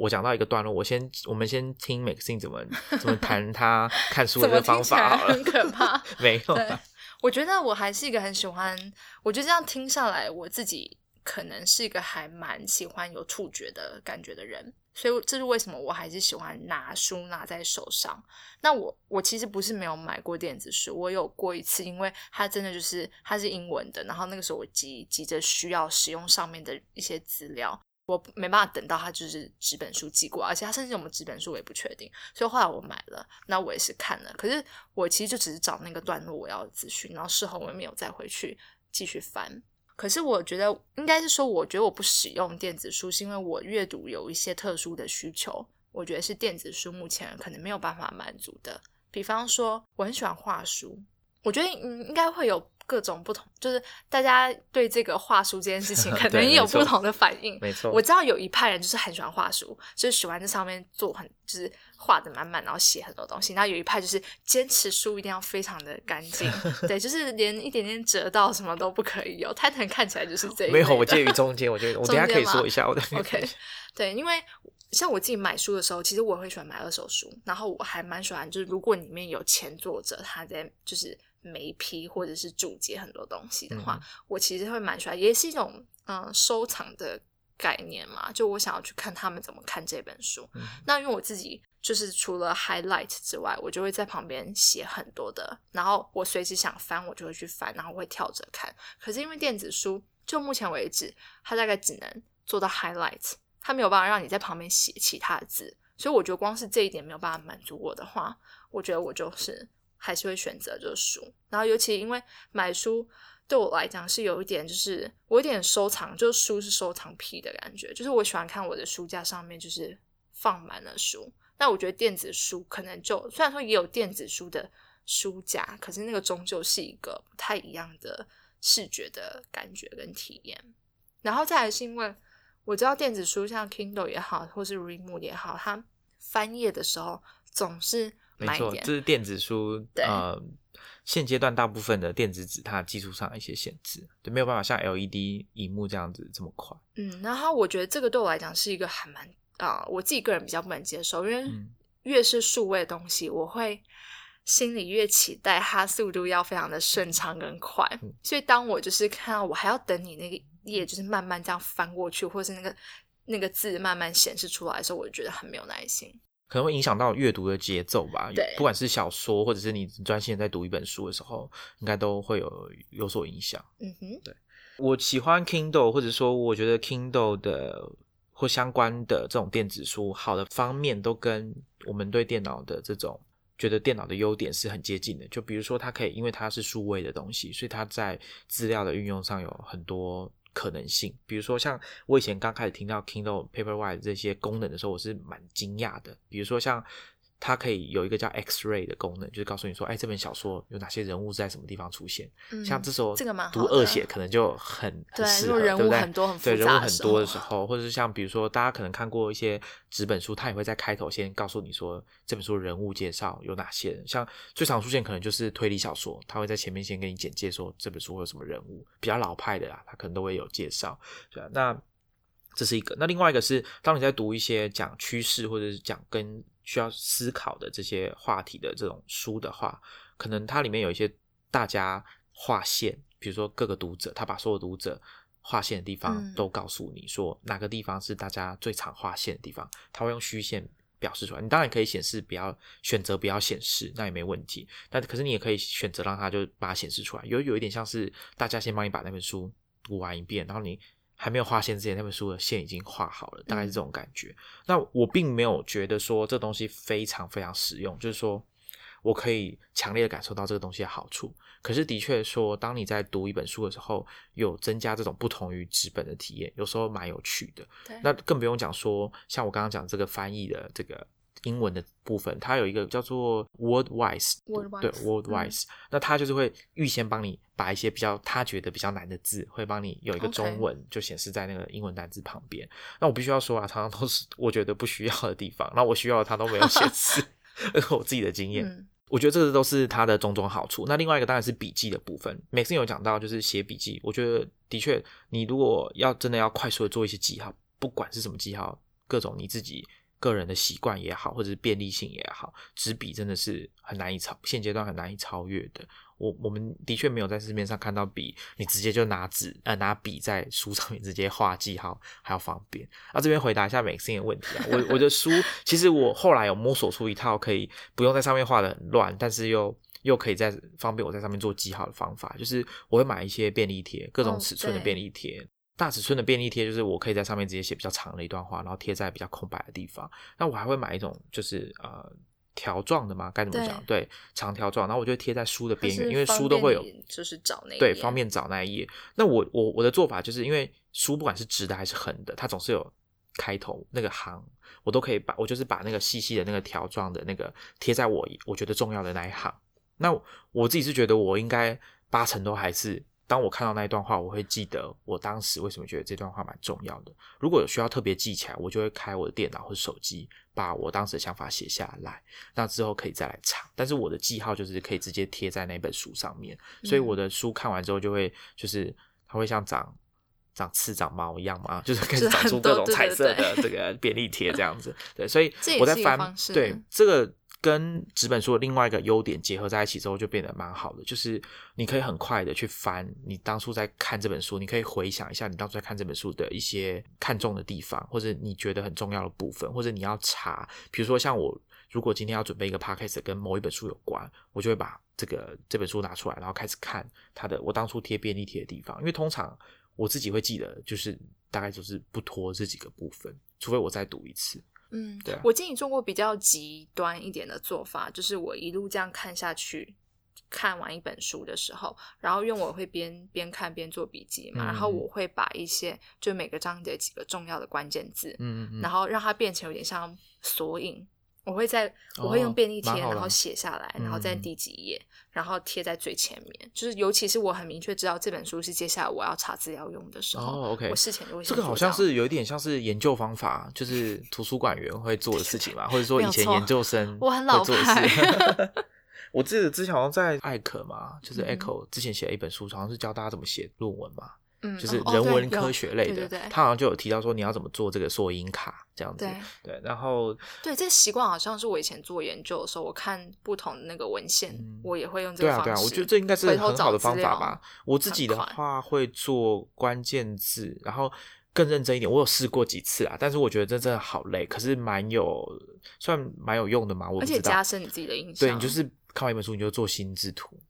我讲到一个段落，我先我们先听 Maxine 怎么怎么 谈他看书的方法很可怕，没有。我觉得我还是一个很喜欢，我觉得这样听下来，我自己可能是一个还蛮喜欢有触觉的感觉的人，所以这是为什么我还是喜欢拿书拿在手上。那我我其实不是没有买过电子书，我有过一次，因为它真的就是它是英文的，然后那个时候我急急着需要使用上面的一些资料。我没办法等到他就是纸本书寄过，而且他甚至我们纸本书我也不确定，所以后来我买了，那我也是看了，可是我其实就只是找那个段落我要的资讯，然后事后我也没有再回去继续翻。可是我觉得应该是说，我觉得我不使用电子书，是因为我阅读有一些特殊的需求，我觉得是电子书目前可能没有办法满足的。比方说，我很喜欢画书，我觉得应该会有。各种不同，就是大家对这个画书这件事情，可能也有不同的反应。没错，我知道有一派人就是很喜欢画书，就是喜欢在上面做很，就是画的满满，然后写很多东西。然后有一派就是坚持书一定要非常的干净，对，就是连一点点折到什么都不可以有。泰坦看起来就是这样。没有，我介于中间，我觉得 我等下可以说一下我的。OK，对，因为像我自己买书的时候，其实我会喜欢买二手书，然后我还蛮喜欢，就是如果里面有前作者他在就是。眉批或者是注解很多东西的话，我其实会蛮喜欢，也是一种嗯收藏的概念嘛。就我想要去看他们怎么看这本书。那因为我自己就是除了 highlight 之外，我就会在旁边写很多的，然后我随时想翻，我就会去翻，然后会跳着看。可是因为电子书，就目前为止，它大概只能做到 highlight，它没有办法让你在旁边写其他的字。所以我觉得光是这一点没有办法满足我的话，我觉得我就是。还是会选择就是书，然后尤其因为买书对我来讲是有一点，就是我有点收藏，就是书是收藏癖的感觉，就是我喜欢看我的书架上面就是放满了书。那我觉得电子书可能就虽然说也有电子书的书架，可是那个终究是一个不太一样的视觉的感觉跟体验。然后再来是因为我知道电子书像 Kindle 也好，或是 Readmoo 也好，它翻页的时候总是。没错，这是电子书。呃，现阶段大部分的电子纸，它技术上一些限制，就，没有办法像 LED 荧幕这样子这么快。嗯，然后我觉得这个对我来讲是一个还蛮啊，我自己个人比较不能接受，因为越是数位的东西，我会心里越期待它速度要非常的顺畅跟快。所以当我就是看到我还要等你那个页就是慢慢这样翻过去，或是那个那个字慢慢显示出来的时候，我就觉得很没有耐心。可能会影响到阅读的节奏吧。对，不管是小说，或者是你专心在读一本书的时候，应该都会有有所影响。嗯哼，对我喜欢 Kindle，或者说我觉得 Kindle 的或相关的这种电子书，好的方面都跟我们对电脑的这种觉得电脑的优点是很接近的。就比如说，它可以因为它是数位的东西，所以它在资料的运用上有很多。可能性，比如说像我以前刚开始听到 Kindle Paperwhite 这些功能的时候，我是蛮惊讶的。比如说像。它可以有一个叫 X-ray 的功能，就是告诉你说，哎，这本小说有哪些人物在什么地方出现。像这时候读恶写可能就很很适合，对不对？对人物很多的时候，或者是像比如说，大家可能看过一些纸本书，它也会在开头先告诉你说，这本书人物介绍有哪些人。像最常出现可能就是推理小说，它会在前面先给你简介说这本书会有什么人物。比较老派的啦，它可能都会有介绍。对啊，那这是一个。那另外一个是，当你在读一些讲趋势或者是讲跟需要思考的这些话题的这种书的话，可能它里面有一些大家划线，比如说各个读者，他把所有读者划线的地方都告诉你说哪个地方是大家最常划线的地方，他会用虚线表示出来。你当然可以显示不要选择不要显示，那也没问题。但可是你也可以选择让它就把它显示出来，有有一点像是大家先帮你把那本书读完一遍，然后你。还没有画线之前，那本书的线已经画好了，大概是这种感觉。那我并没有觉得说这东西非常非常实用，就是说我可以强烈的感受到这个东西的好处。可是的确说，当你在读一本书的时候，有增加这种不同于纸本的体验，有时候蛮有趣的。那更不用讲说，像我刚刚讲这个翻译的这个。英文的部分，它有一个叫做 WordWise，对 WordWise，那它就是会预先帮你把一些比较他觉得比较难的字，会帮你有一个中文就显示在那个英文单字旁边。那我必须要说啊，常常都是我觉得不需要的地方，那我需要的它都没有显示。我自己的经验，我觉得这个都是它的种种好处。那另外一个当然是笔记的部分每次有讲到就是写笔记，我觉得的确，你如果要真的要快速的做一些记号，不管是什么记号，各种你自己。个人的习惯也好，或者是便利性也好，纸笔真的是很难以超现阶段很难以超越的。我我们的确没有在市面上看到比你直接就拿纸呃拿笔在书上面直接画记号还要方便。啊，这边回答一下美心的问题啊，我我的书其实我后来有摸索出一套可以不用在上面画的很乱，但是又又可以在方便我在上面做记号的方法，就是我会买一些便利贴，各种尺寸的便利贴。大尺寸的便利贴就是我可以在上面直接写比较长的一段话，然后贴在比较空白的地方。那我还会买一种就是呃条状的嘛，该怎么讲？对，长条状，然后我就贴在书的边缘，因为书都会有，就是找那对方便找那一页。那我我我的做法就是因为书不管是直的还是横的，它总是有开头那个行，我都可以把我就是把那个细细的那个条状的那个贴在我我觉得重要的那一行。那我自己是觉得我应该八成都还是。当我看到那一段话，我会记得我当时为什么觉得这段话蛮重要的。如果有需要特别记起来，我就会开我的电脑或手机，把我当时的想法写下来，那之后可以再来查。但是我的记号就是可以直接贴在那本书上面，所以我的书看完之后就会就是它会像长长刺长毛一样嘛，就是开始长出各种彩色的这个便利贴这样子。对，所以 我在翻对这个。跟纸本书的另外一个优点结合在一起之后，就变得蛮好的。就是你可以很快的去翻你当初在看这本书，你可以回想一下你当初在看这本书的一些看重的地方，或者你觉得很重要的部分，或者你要查。比如说像我，如果今天要准备一个 podcast 跟某一本书有关，我就会把这个这本书拿出来，然后开始看它的我当初贴便利贴的地方。因为通常我自己会记得，就是大概就是不拖这几个部分，除非我再读一次。嗯，对，我建议做过比较极端一点的做法，就是我一路这样看下去，看完一本书的时候，然后因为我会边边看边做笔记嘛，然后我会把一些就每个章节几个重要的关键字，嗯嗯，然后让它变成有点像索引。我会在我会用便利贴，然后写下来，然后在第几页，然后贴在最前面。就是尤其是我很明确知道这本书是接下来我要查资料用的时候，哦，OK，我事前就会这个好像是有一点像是研究方法，就是图书馆员会做的事情嘛，或者说以前研究生我很老派。我记得之前好像在艾可嘛，就是 Echo 之前写了一本书，好像是教大家怎么写论文嘛。嗯，就是人文科学类的，对他好像就有提到说你要怎么做这个缩音卡这样子，对，然后对这习惯好像是我以前做研究的时候，我看不同的那个文献，我也会用这个方式。对啊，对啊，我觉得这应该是很好的方法吧。我自己的话会做关键字，然后更认真一点。我有试过几次啊，但是我觉得这真的好累，可是蛮有算蛮有用的嘛。我而且加深你自己的印象。对你就是看完一本书，你就做心智图。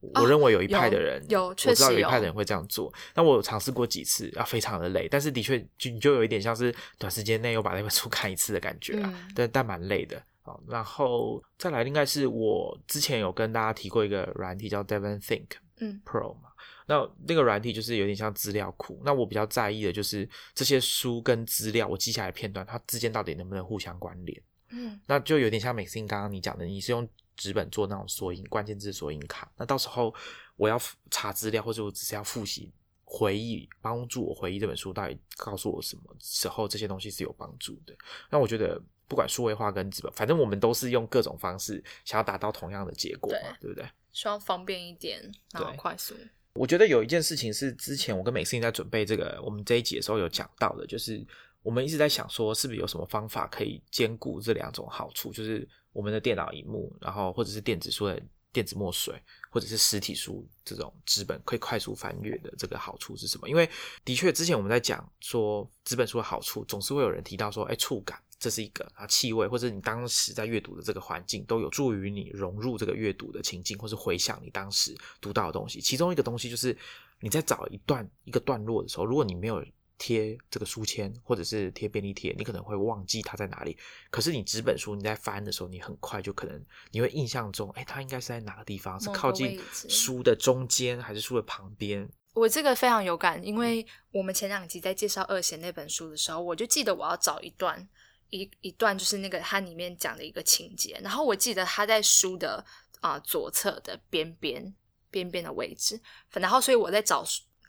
我认为有一派的人有，我知道有一派的人会这样做。但我尝试过几次，啊，非常的累。但是的确，就你就有一点像是短时间内又把那本书 看一次的感觉啊。但但蛮累的啊。然后再来，应该是我之前有跟大家提过一个软体叫 Devon Think 嗯 Pro 嘛。那那个软体就是有点像资料库。那我比较在意的就是这些书跟资料我记下来片段，它之间到底能不能互相关联？嗯，那就有点像美心刚刚你讲的，你是用。纸本做那种索引关键字索引卡，那到时候我要查资料，或者我只是要复习回忆，帮助我回忆这本书到底告诉我什么时候，这些东西是有帮助的。那我觉得不管数位化跟纸本，反正我们都是用各种方式想要达到同样的结果嘛，对不对？希望方便一点，然后快速。我觉得有一件事情是之前我跟美思在准备这个我们这一集的时候有讲到的，就是我们一直在想说，是不是有什么方法可以兼顾这两种好处，就是。我们的电脑荧幕，然后或者是电子书的电子墨水，或者是实体书这种纸本可以快速翻阅的这个好处是什么？因为的确之前我们在讲说纸本书的好处，总是会有人提到说，哎，触感这是一个啊，气味或者你当时在阅读的这个环境都有助于你融入这个阅读的情境，或是回想你当时读到的东西。其中一个东西就是你在找一段一个段落的时候，如果你没有。贴这个书签，或者是贴便利贴，你可能会忘记它在哪里。可是你纸本书你在翻的时候，你很快就可能你会印象中，哎，它应该是在哪个地方？是靠近书的中间，还是书的旁边？我这个非常有感，因为我们前两集在介绍二贤那本书的时候，我就记得我要找一段一一段，就是那个它里面讲的一个情节。然后我记得它在书的啊左侧的边边边边的位置，然后所以我在找。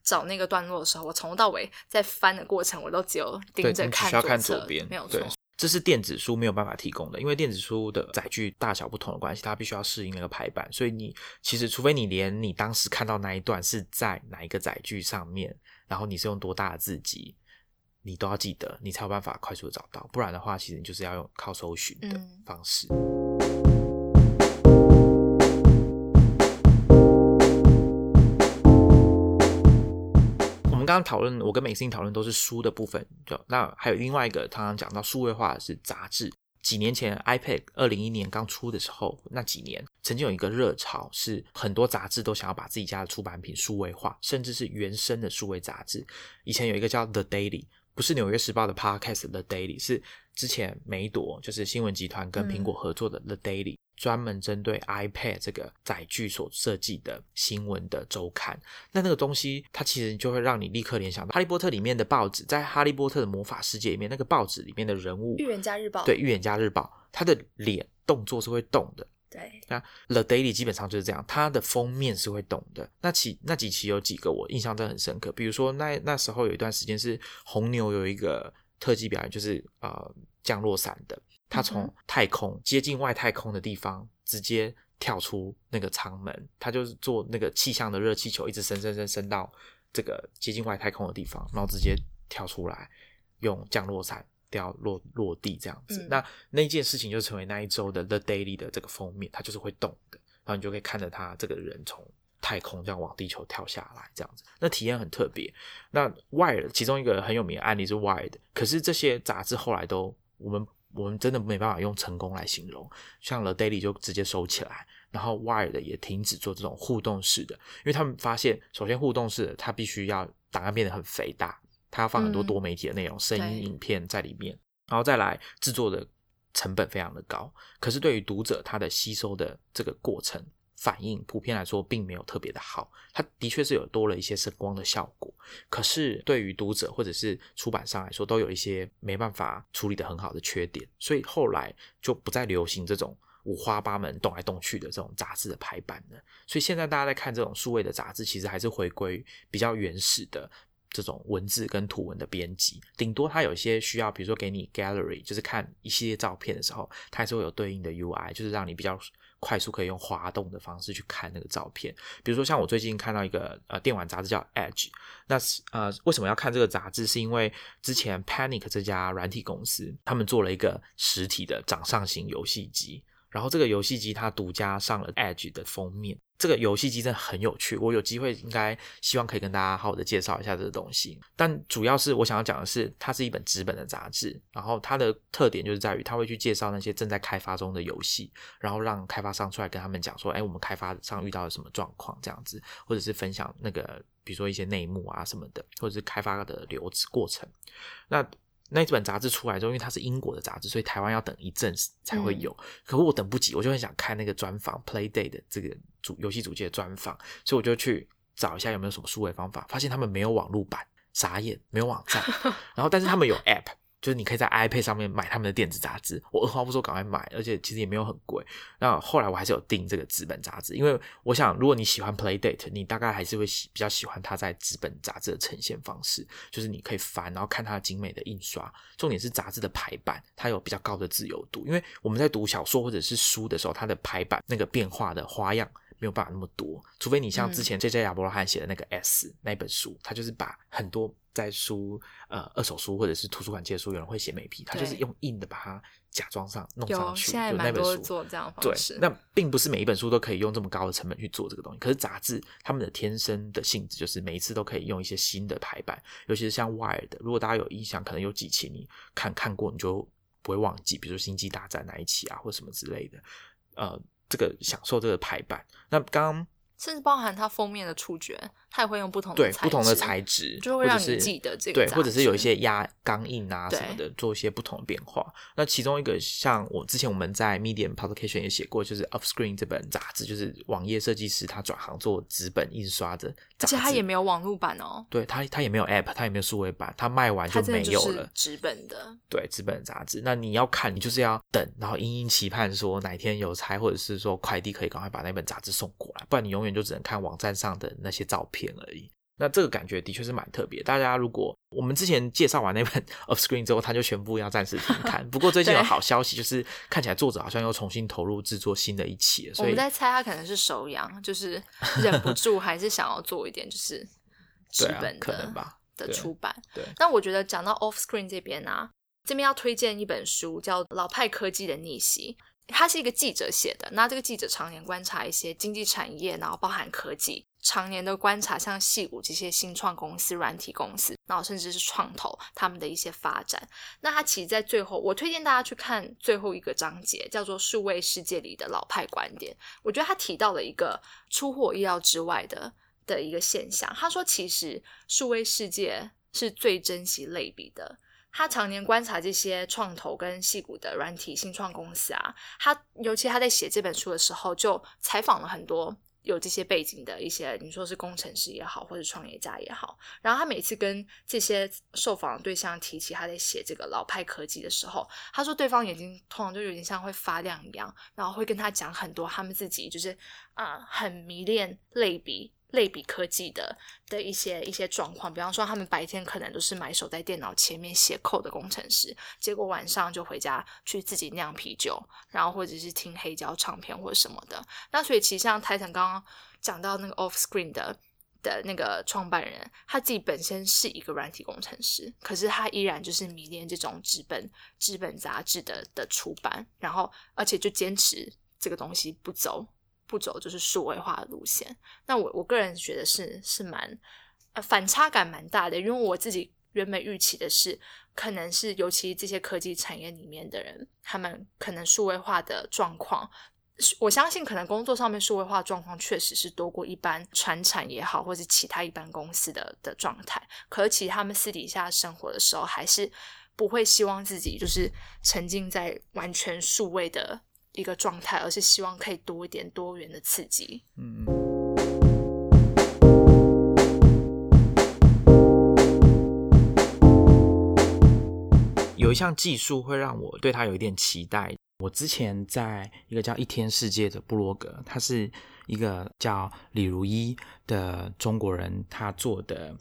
找那个段落的时候，我从头到尾在翻的过程，我都只有盯着看左边，没有错。这是电子书没有办法提供的，因为电子书的载具大小不同的关系，它必须要适应那个排版。所以你其实，除非你连你当时看到那一段是在哪一个载具上面，然后你是用多大的字级。你都要记得，你才有办法快速的找到。不然的话，其实你就是要用靠搜寻的方式。我刚刚讨论，我跟美心讨论都是书的部分，就那还有另外一个，常常讲到数位化是杂志。几年前，iPad 二零一年刚出的时候，那几年曾经有一个热潮，是很多杂志都想要把自己家的出版品数位化，甚至是原生的数位杂志。以前有一个叫 The Daily，不是纽约时报的 Podcast The Daily，是之前梅朵就是新闻集团跟苹果合作的 The Daily。专门针对 iPad 这个载具所设计的新闻的周刊，那那个东西它其实就会让你立刻联想到《哈利波特》里面的报纸，在《哈利波特》的魔法世界里面，那个报纸里面的人物，预言家日报，对，预言家日报，他的脸动作是会动的，对，那 The Daily 基本上就是这样，它的封面是会懂的。那期那几期有几个我印象真的很深刻，比如说那那时候有一段时间是红牛有一个特技表演，就是呃降落伞的。他从太空接近外太空的地方，直接跳出那个舱门，他就是做那个气象的热气球，一直升升升升到这个接近外太空的地方，然后直接跳出来，用降落伞掉落落地这样子。那那件事情就成为那一周的 The Daily 的这个封面，它就是会动的，然后你就可以看着他这个人从太空这样往地球跳下来，这样子，那体验很特别。那 Wired 其中一个很有名的案例是 Wired，可是这些杂志后来都我们。我们真的没办法用成功来形容，像 The Daily 就直接收起来，然后 Wired 也停止做这种互动式的，因为他们发现，首先互动式的它必须要档案变得很肥大，它要放很多多媒体的内容、声音、影片在里面，然后再来制作的成本非常的高，可是对于读者他的吸收的这个过程。反应普遍来说并没有特别的好，它的确是有多了一些声光的效果，可是对于读者或者是出版商来说，都有一些没办法处理的很好的缺点，所以后来就不再流行这种五花八门动来动去的这种杂志的排版了。所以现在大家在看这种数位的杂志，其实还是回归比较原始的这种文字跟图文的编辑，顶多它有一些需要，比如说给你 gallery，就是看一系列照片的时候，它还是会有对应的 UI，就是让你比较。快速可以用滑动的方式去看那个照片，比如说像我最近看到一个呃电玩杂志叫 Edge，那是呃为什么要看这个杂志？是因为之前 Panic 这家软体公司他们做了一个实体的掌上型游戏机。然后这个游戏机它独家上了 Edge 的封面，这个游戏机真的很有趣。我有机会应该希望可以跟大家好好的介绍一下这个东西。但主要是我想要讲的是，它是一本纸本的杂志，然后它的特点就是在于它会去介绍那些正在开发中的游戏，然后让开发商出来跟他们讲说，哎，我们开发上遇到了什么状况这样子，或者是分享那个比如说一些内幕啊什么的，或者是开发的流过程。那那本杂志出来之后，因为它是英国的杂志，所以台湾要等一阵子才会有。可是我等不及，我就很想看那个专访，Play Day 的这个主游戏主机的专访，所以我就去找一下有没有什么数位方法，发现他们没有网络版，傻眼，没有网站。然后，但是他们有 App。就是你可以在 iPad 上面买他们的电子杂志，我二话不说赶快买，而且其实也没有很贵。那后来我还是有订这个纸本杂志，因为我想如果你喜欢 Playdate，你大概还是会喜比较喜欢它在纸本杂志的呈现方式，就是你可以翻，然后看它精美的印刷。重点是杂志的排版，它有比较高的自由度，因为我们在读小说或者是书的时候，它的排版那个变化的花样没有办法那么多，除非你像之前 J J 亚伯罗汉写的那个 S 那本书，它就是把很多。在书呃二手书或者是图书馆借书，有人会写美皮，他就是用硬的把它假装上弄上去。就那本书做这样方式。那并不是每一本书都可以用这么高的成本去做这个东西。可是杂志他们的天生的性质就是每一次都可以用一些新的排版，尤其是像的。如果大家有印象，可能有几期你看看过，你就不会忘记。比如说星际大战那一期啊，或什么之类的。呃，这个享受这个排版。那刚刚。甚至包含它封面的触觉，它也会用不同的对不同的材质，就会让你记得这个对，或者是有一些压钢印啊什么的，做一些不同的变化。那其中一个像我之前我们在 Medium Publication 也写过，就是 Offscreen 这本杂志，就是网页设计师他转行做纸本印刷的，而且他也没有网络版哦。对他，他也没有 App，他也没有数位版，他卖完就没有了。纸本的，对纸本杂志。那你要看，你就是要等，然后殷殷期盼说哪天有差，或者是说快递可以赶快把那本杂志送过来，不然你永远就只能看网站。上的那些照片而已，那这个感觉的确是蛮特别。大家如果我们之前介绍完那本 Off Screen 之后，他就宣布要暂时停刊。不过最近有好消息，就是看起来作者好像又重新投入制作新的一期了。我们在猜他可能是手痒，就是忍不住还是想要做一点就是 纸本的，可能吧。的出版。对，那我觉得讲到 Off Screen 这边啊，这边要推荐一本书，叫《老派科技的逆袭》。他是一个记者写的，那这个记者常年观察一些经济产业，然后包含科技，常年的观察像戏谷这些新创公司、软体公司，然后甚至是创投他们的一些发展。那他其实，在最后，我推荐大家去看最后一个章节，叫做《数位世界里的老派观点》。我觉得他提到了一个出乎我意料之外的的一个现象。他说，其实数位世界是最珍惜类比的。他常年观察这些创投跟戏骨的软体新创公司啊，他尤其他在写这本书的时候，就采访了很多有这些背景的一些，你说是工程师也好，或者创业家也好。然后他每次跟这些受访的对象提起他在写这个老派科技的时候，他说对方眼睛通常就有点像会发亮一样，然后会跟他讲很多他们自己就是啊很迷恋类比。类比科技的的一些一些状况，比方说他们白天可能都是埋首在电脑前面写扣的工程师，结果晚上就回家去自己酿啤酒，然后或者是听黑胶唱片或者什么的。那所以其实像泰坦刚刚讲到那个 Off Screen 的的那个创办人，他自己本身是一个软体工程师，可是他依然就是迷恋这种纸本纸本杂志的的出版，然后而且就坚持这个东西不走。不走就是数位化的路线，那我我个人觉得是是蛮呃反差感蛮大的，因为我自己原本预期的是，可能是尤其这些科技产业里面的人，他们可能数位化的状况，我相信可能工作上面数位化状况确实是多过一般传产也好，或者其他一般公司的的状态，可是其实他们私底下生活的时候，还是不会希望自己就是沉浸在完全数位的。一个状态，而是希望可以多一点多元的刺激。嗯有一项技术会让我对它有一点期待。我之前在一个叫一天世界的部落格，它是一个叫李如一的中国人，他做的。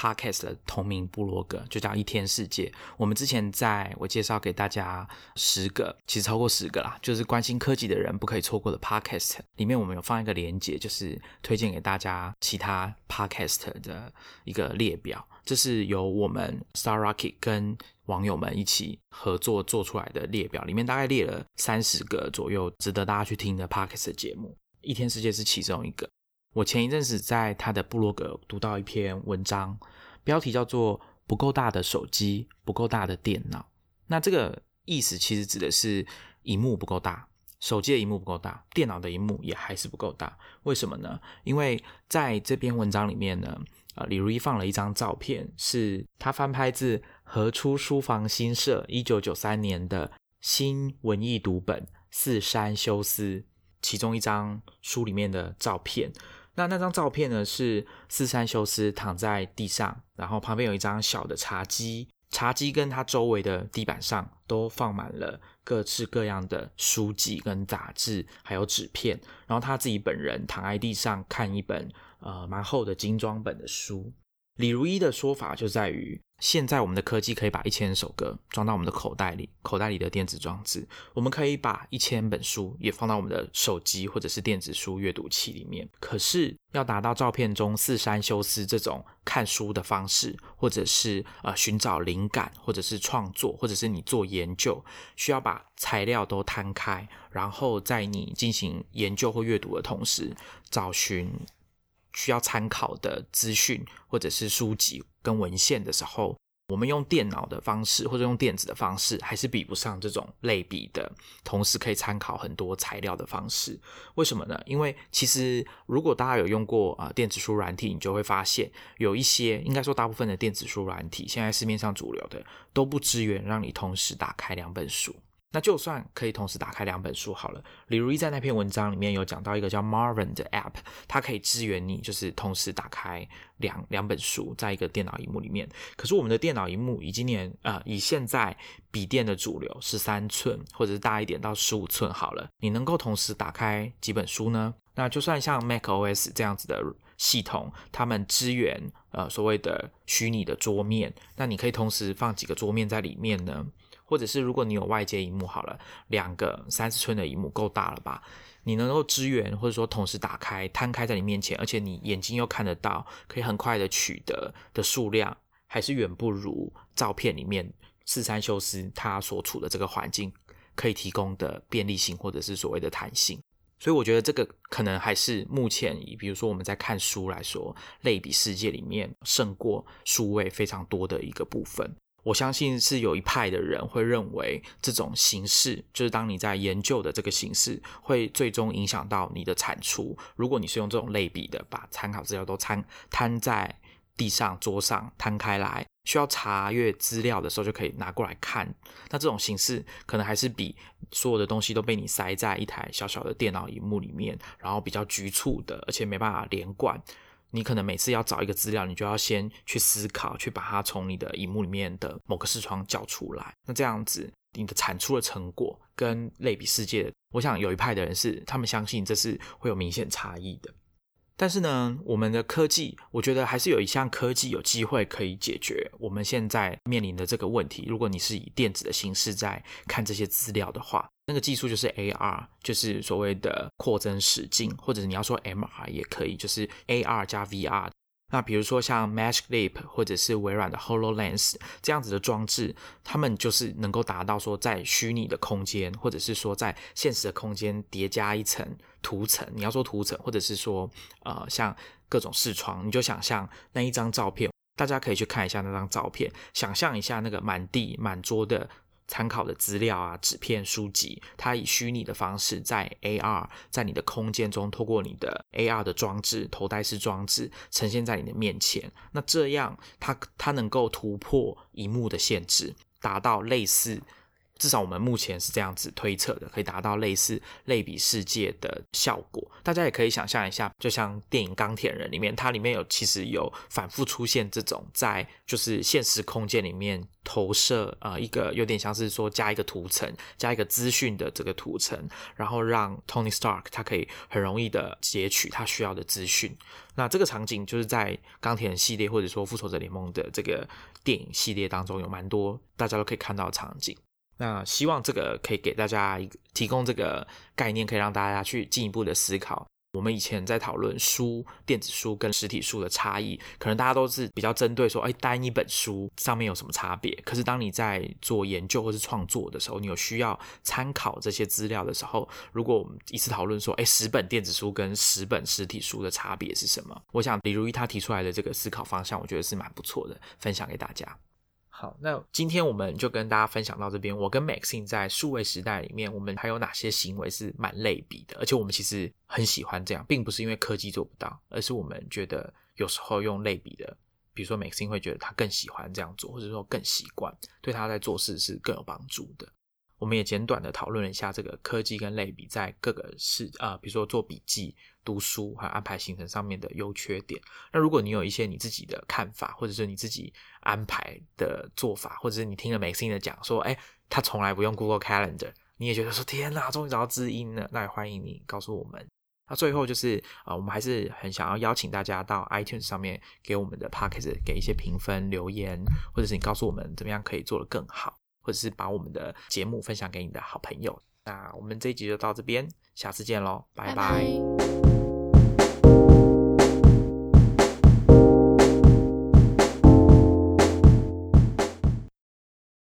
Podcast 的同名部落格就叫一天世界。我们之前在我介绍给大家十个，其实超过十个啦，就是关心科技的人不可以错过的 Podcast 里面，我们有放一个连接，就是推荐给大家其他 Podcast 的一个列表。这是由我们 Star Rocket 跟网友们一起合作做出来的列表，里面大概列了三十个左右值得大家去听的 Podcast 节目。一天世界是其中一个。我前一阵子在他的部落格读到一篇文章，标题叫做“不够大的手机，不够大的电脑”。那这个意思其实指的是荧幕不够大，手机的荧幕不够大，电脑的荧幕也还是不够大。为什么呢？因为在这篇文章里面呢，呃，李如一放了一张照片，是他翻拍自何出书房新社一九九三年的新文艺读本《四山修斯》其中一张书里面的照片。那那张照片呢？是四三修斯躺在地上，然后旁边有一张小的茶几，茶几跟他周围的地板上都放满了各式各样的书籍跟杂志，还有纸片。然后他自己本人躺在地上看一本呃蛮厚的精装本的书。李如一的说法就在于。现在我们的科技可以把一千首歌装到我们的口袋里，口袋里的电子装置，我们可以把一千本书也放到我们的手机或者是电子书阅读器里面。可是要达到照片中四山修斯这种看书的方式，或者是呃寻找灵感，或者是创作，或者是你做研究，需要把材料都摊开，然后在你进行研究或阅读的同时，找寻。需要参考的资讯或者是书籍跟文献的时候，我们用电脑的方式或者用电子的方式，还是比不上这种类比的，同时可以参考很多材料的方式。为什么呢？因为其实如果大家有用过啊电子书软体，你就会发现有一些，应该说大部分的电子书软体，现在市面上主流的都不支援让你同时打开两本书。那就算可以同时打开两本书好了。李如一在那篇文章里面有讲到一个叫 Marvin 的 App，它可以支援你，就是同时打开两两本书在一个电脑荧幕里面。可是我们的电脑荧幕以今年呃以现在笔电的主流十三寸或者是大一点到十五寸好了，你能够同时打开几本书呢？那就算像 Mac OS 这样子的系统，他们支援呃所谓的虚拟的桌面，那你可以同时放几个桌面在里面呢？或者是如果你有外接荧幕好了，两个三十寸的荧幕够大了吧？你能够支援或者说同时打开摊开在你面前，而且你眼睛又看得到，可以很快的取得的数量，还是远不如照片里面四三修斯他所处的这个环境可以提供的便利性，或者是所谓的弹性。所以我觉得这个可能还是目前比如说我们在看书来说，类比世界里面胜过数位非常多的一个部分。我相信是有一派的人会认为这种形式，就是当你在研究的这个形式，会最终影响到你的产出。如果你是用这种类比的，把参考资料都摊摊在地上、桌上摊开来。需要查阅资料的时候就可以拿过来看，那这种形式可能还是比所有的东西都被你塞在一台小小的电脑荧幕里面，然后比较局促的，而且没办法连贯。你可能每次要找一个资料，你就要先去思考，去把它从你的荧幕里面的某个视窗叫出来。那这样子，你的产出的成果跟类比世界，我想有一派的人是他们相信这是会有明显差异的。但是呢，我们的科技，我觉得还是有一项科技有机会可以解决我们现在面临的这个问题。如果你是以电子的形式在看这些资料的话，那个技术就是 AR，就是所谓的扩增实境，或者你要说 MR 也可以，就是 AR 加 VR。那比如说像 Magic Leap 或者是微软的 Hololens 这样子的装置，他们就是能够达到说在虚拟的空间，或者是说在现实的空间叠加一层图层。你要说图层，或者是说呃像各种视窗，你就想象那一张照片，大家可以去看一下那张照片，想象一下那个满地满桌的。参考的资料啊，纸片、书籍，它以虚拟的方式在 AR 在你的空间中，透过你的 AR 的装置、头戴式装置呈现在你的面前。那这样，它它能够突破荧幕的限制，达到类似。至少我们目前是这样子推测的，可以达到类似类比世界的效果。大家也可以想象一下，就像电影《钢铁人》里面，它里面有其实有反复出现这种在就是现实空间里面投射，呃，一个有点像是说加一个图层，加一个资讯的这个图层，然后让 Tony Stark 他可以很容易的截取他需要的资讯。那这个场景就是在钢铁人系列或者说复仇者联盟的这个电影系列当中有蛮多大家都可以看到的场景。那希望这个可以给大家一个提供这个概念，可以让大家去进一步的思考。我们以前在讨论书、电子书跟实体书的差异，可能大家都是比较针对说，哎，单一本书上面有什么差别？可是当你在做研究或是创作的时候，你有需要参考这些资料的时候，如果我们一次讨论说，哎，十本电子书跟十本实体书的差别是什么？我想李如一他提出来的这个思考方向，我觉得是蛮不错的，分享给大家。好，那今天我们就跟大家分享到这边。我跟 Maxine 在数位时代里面，我们还有哪些行为是蛮类比的？而且我们其实很喜欢这样，并不是因为科技做不到，而是我们觉得有时候用类比的，比如说 Maxine 会觉得他更喜欢这样做，或者说更习惯，对他在做事是更有帮助的。我们也简短的讨论了一下这个科技跟类比在各个事啊，比如说做笔记、读书还有安排行程上面的优缺点。那如果你有一些你自己的看法，或者是你自己安排的做法，或者是你听了美心的讲说，哎，他从来不用 Google Calendar，你也觉得说天哪，终于找到知音了，那也欢迎你告诉我们。那最后就是啊，我们还是很想要邀请大家到 iTunes 上面给我们的 p o c k e 给一些评分留言，或者是你告诉我们怎么样可以做得更好。或者是把我们的节目分享给你的好朋友。那我们这一集就到这边，下次见喽，拜拜。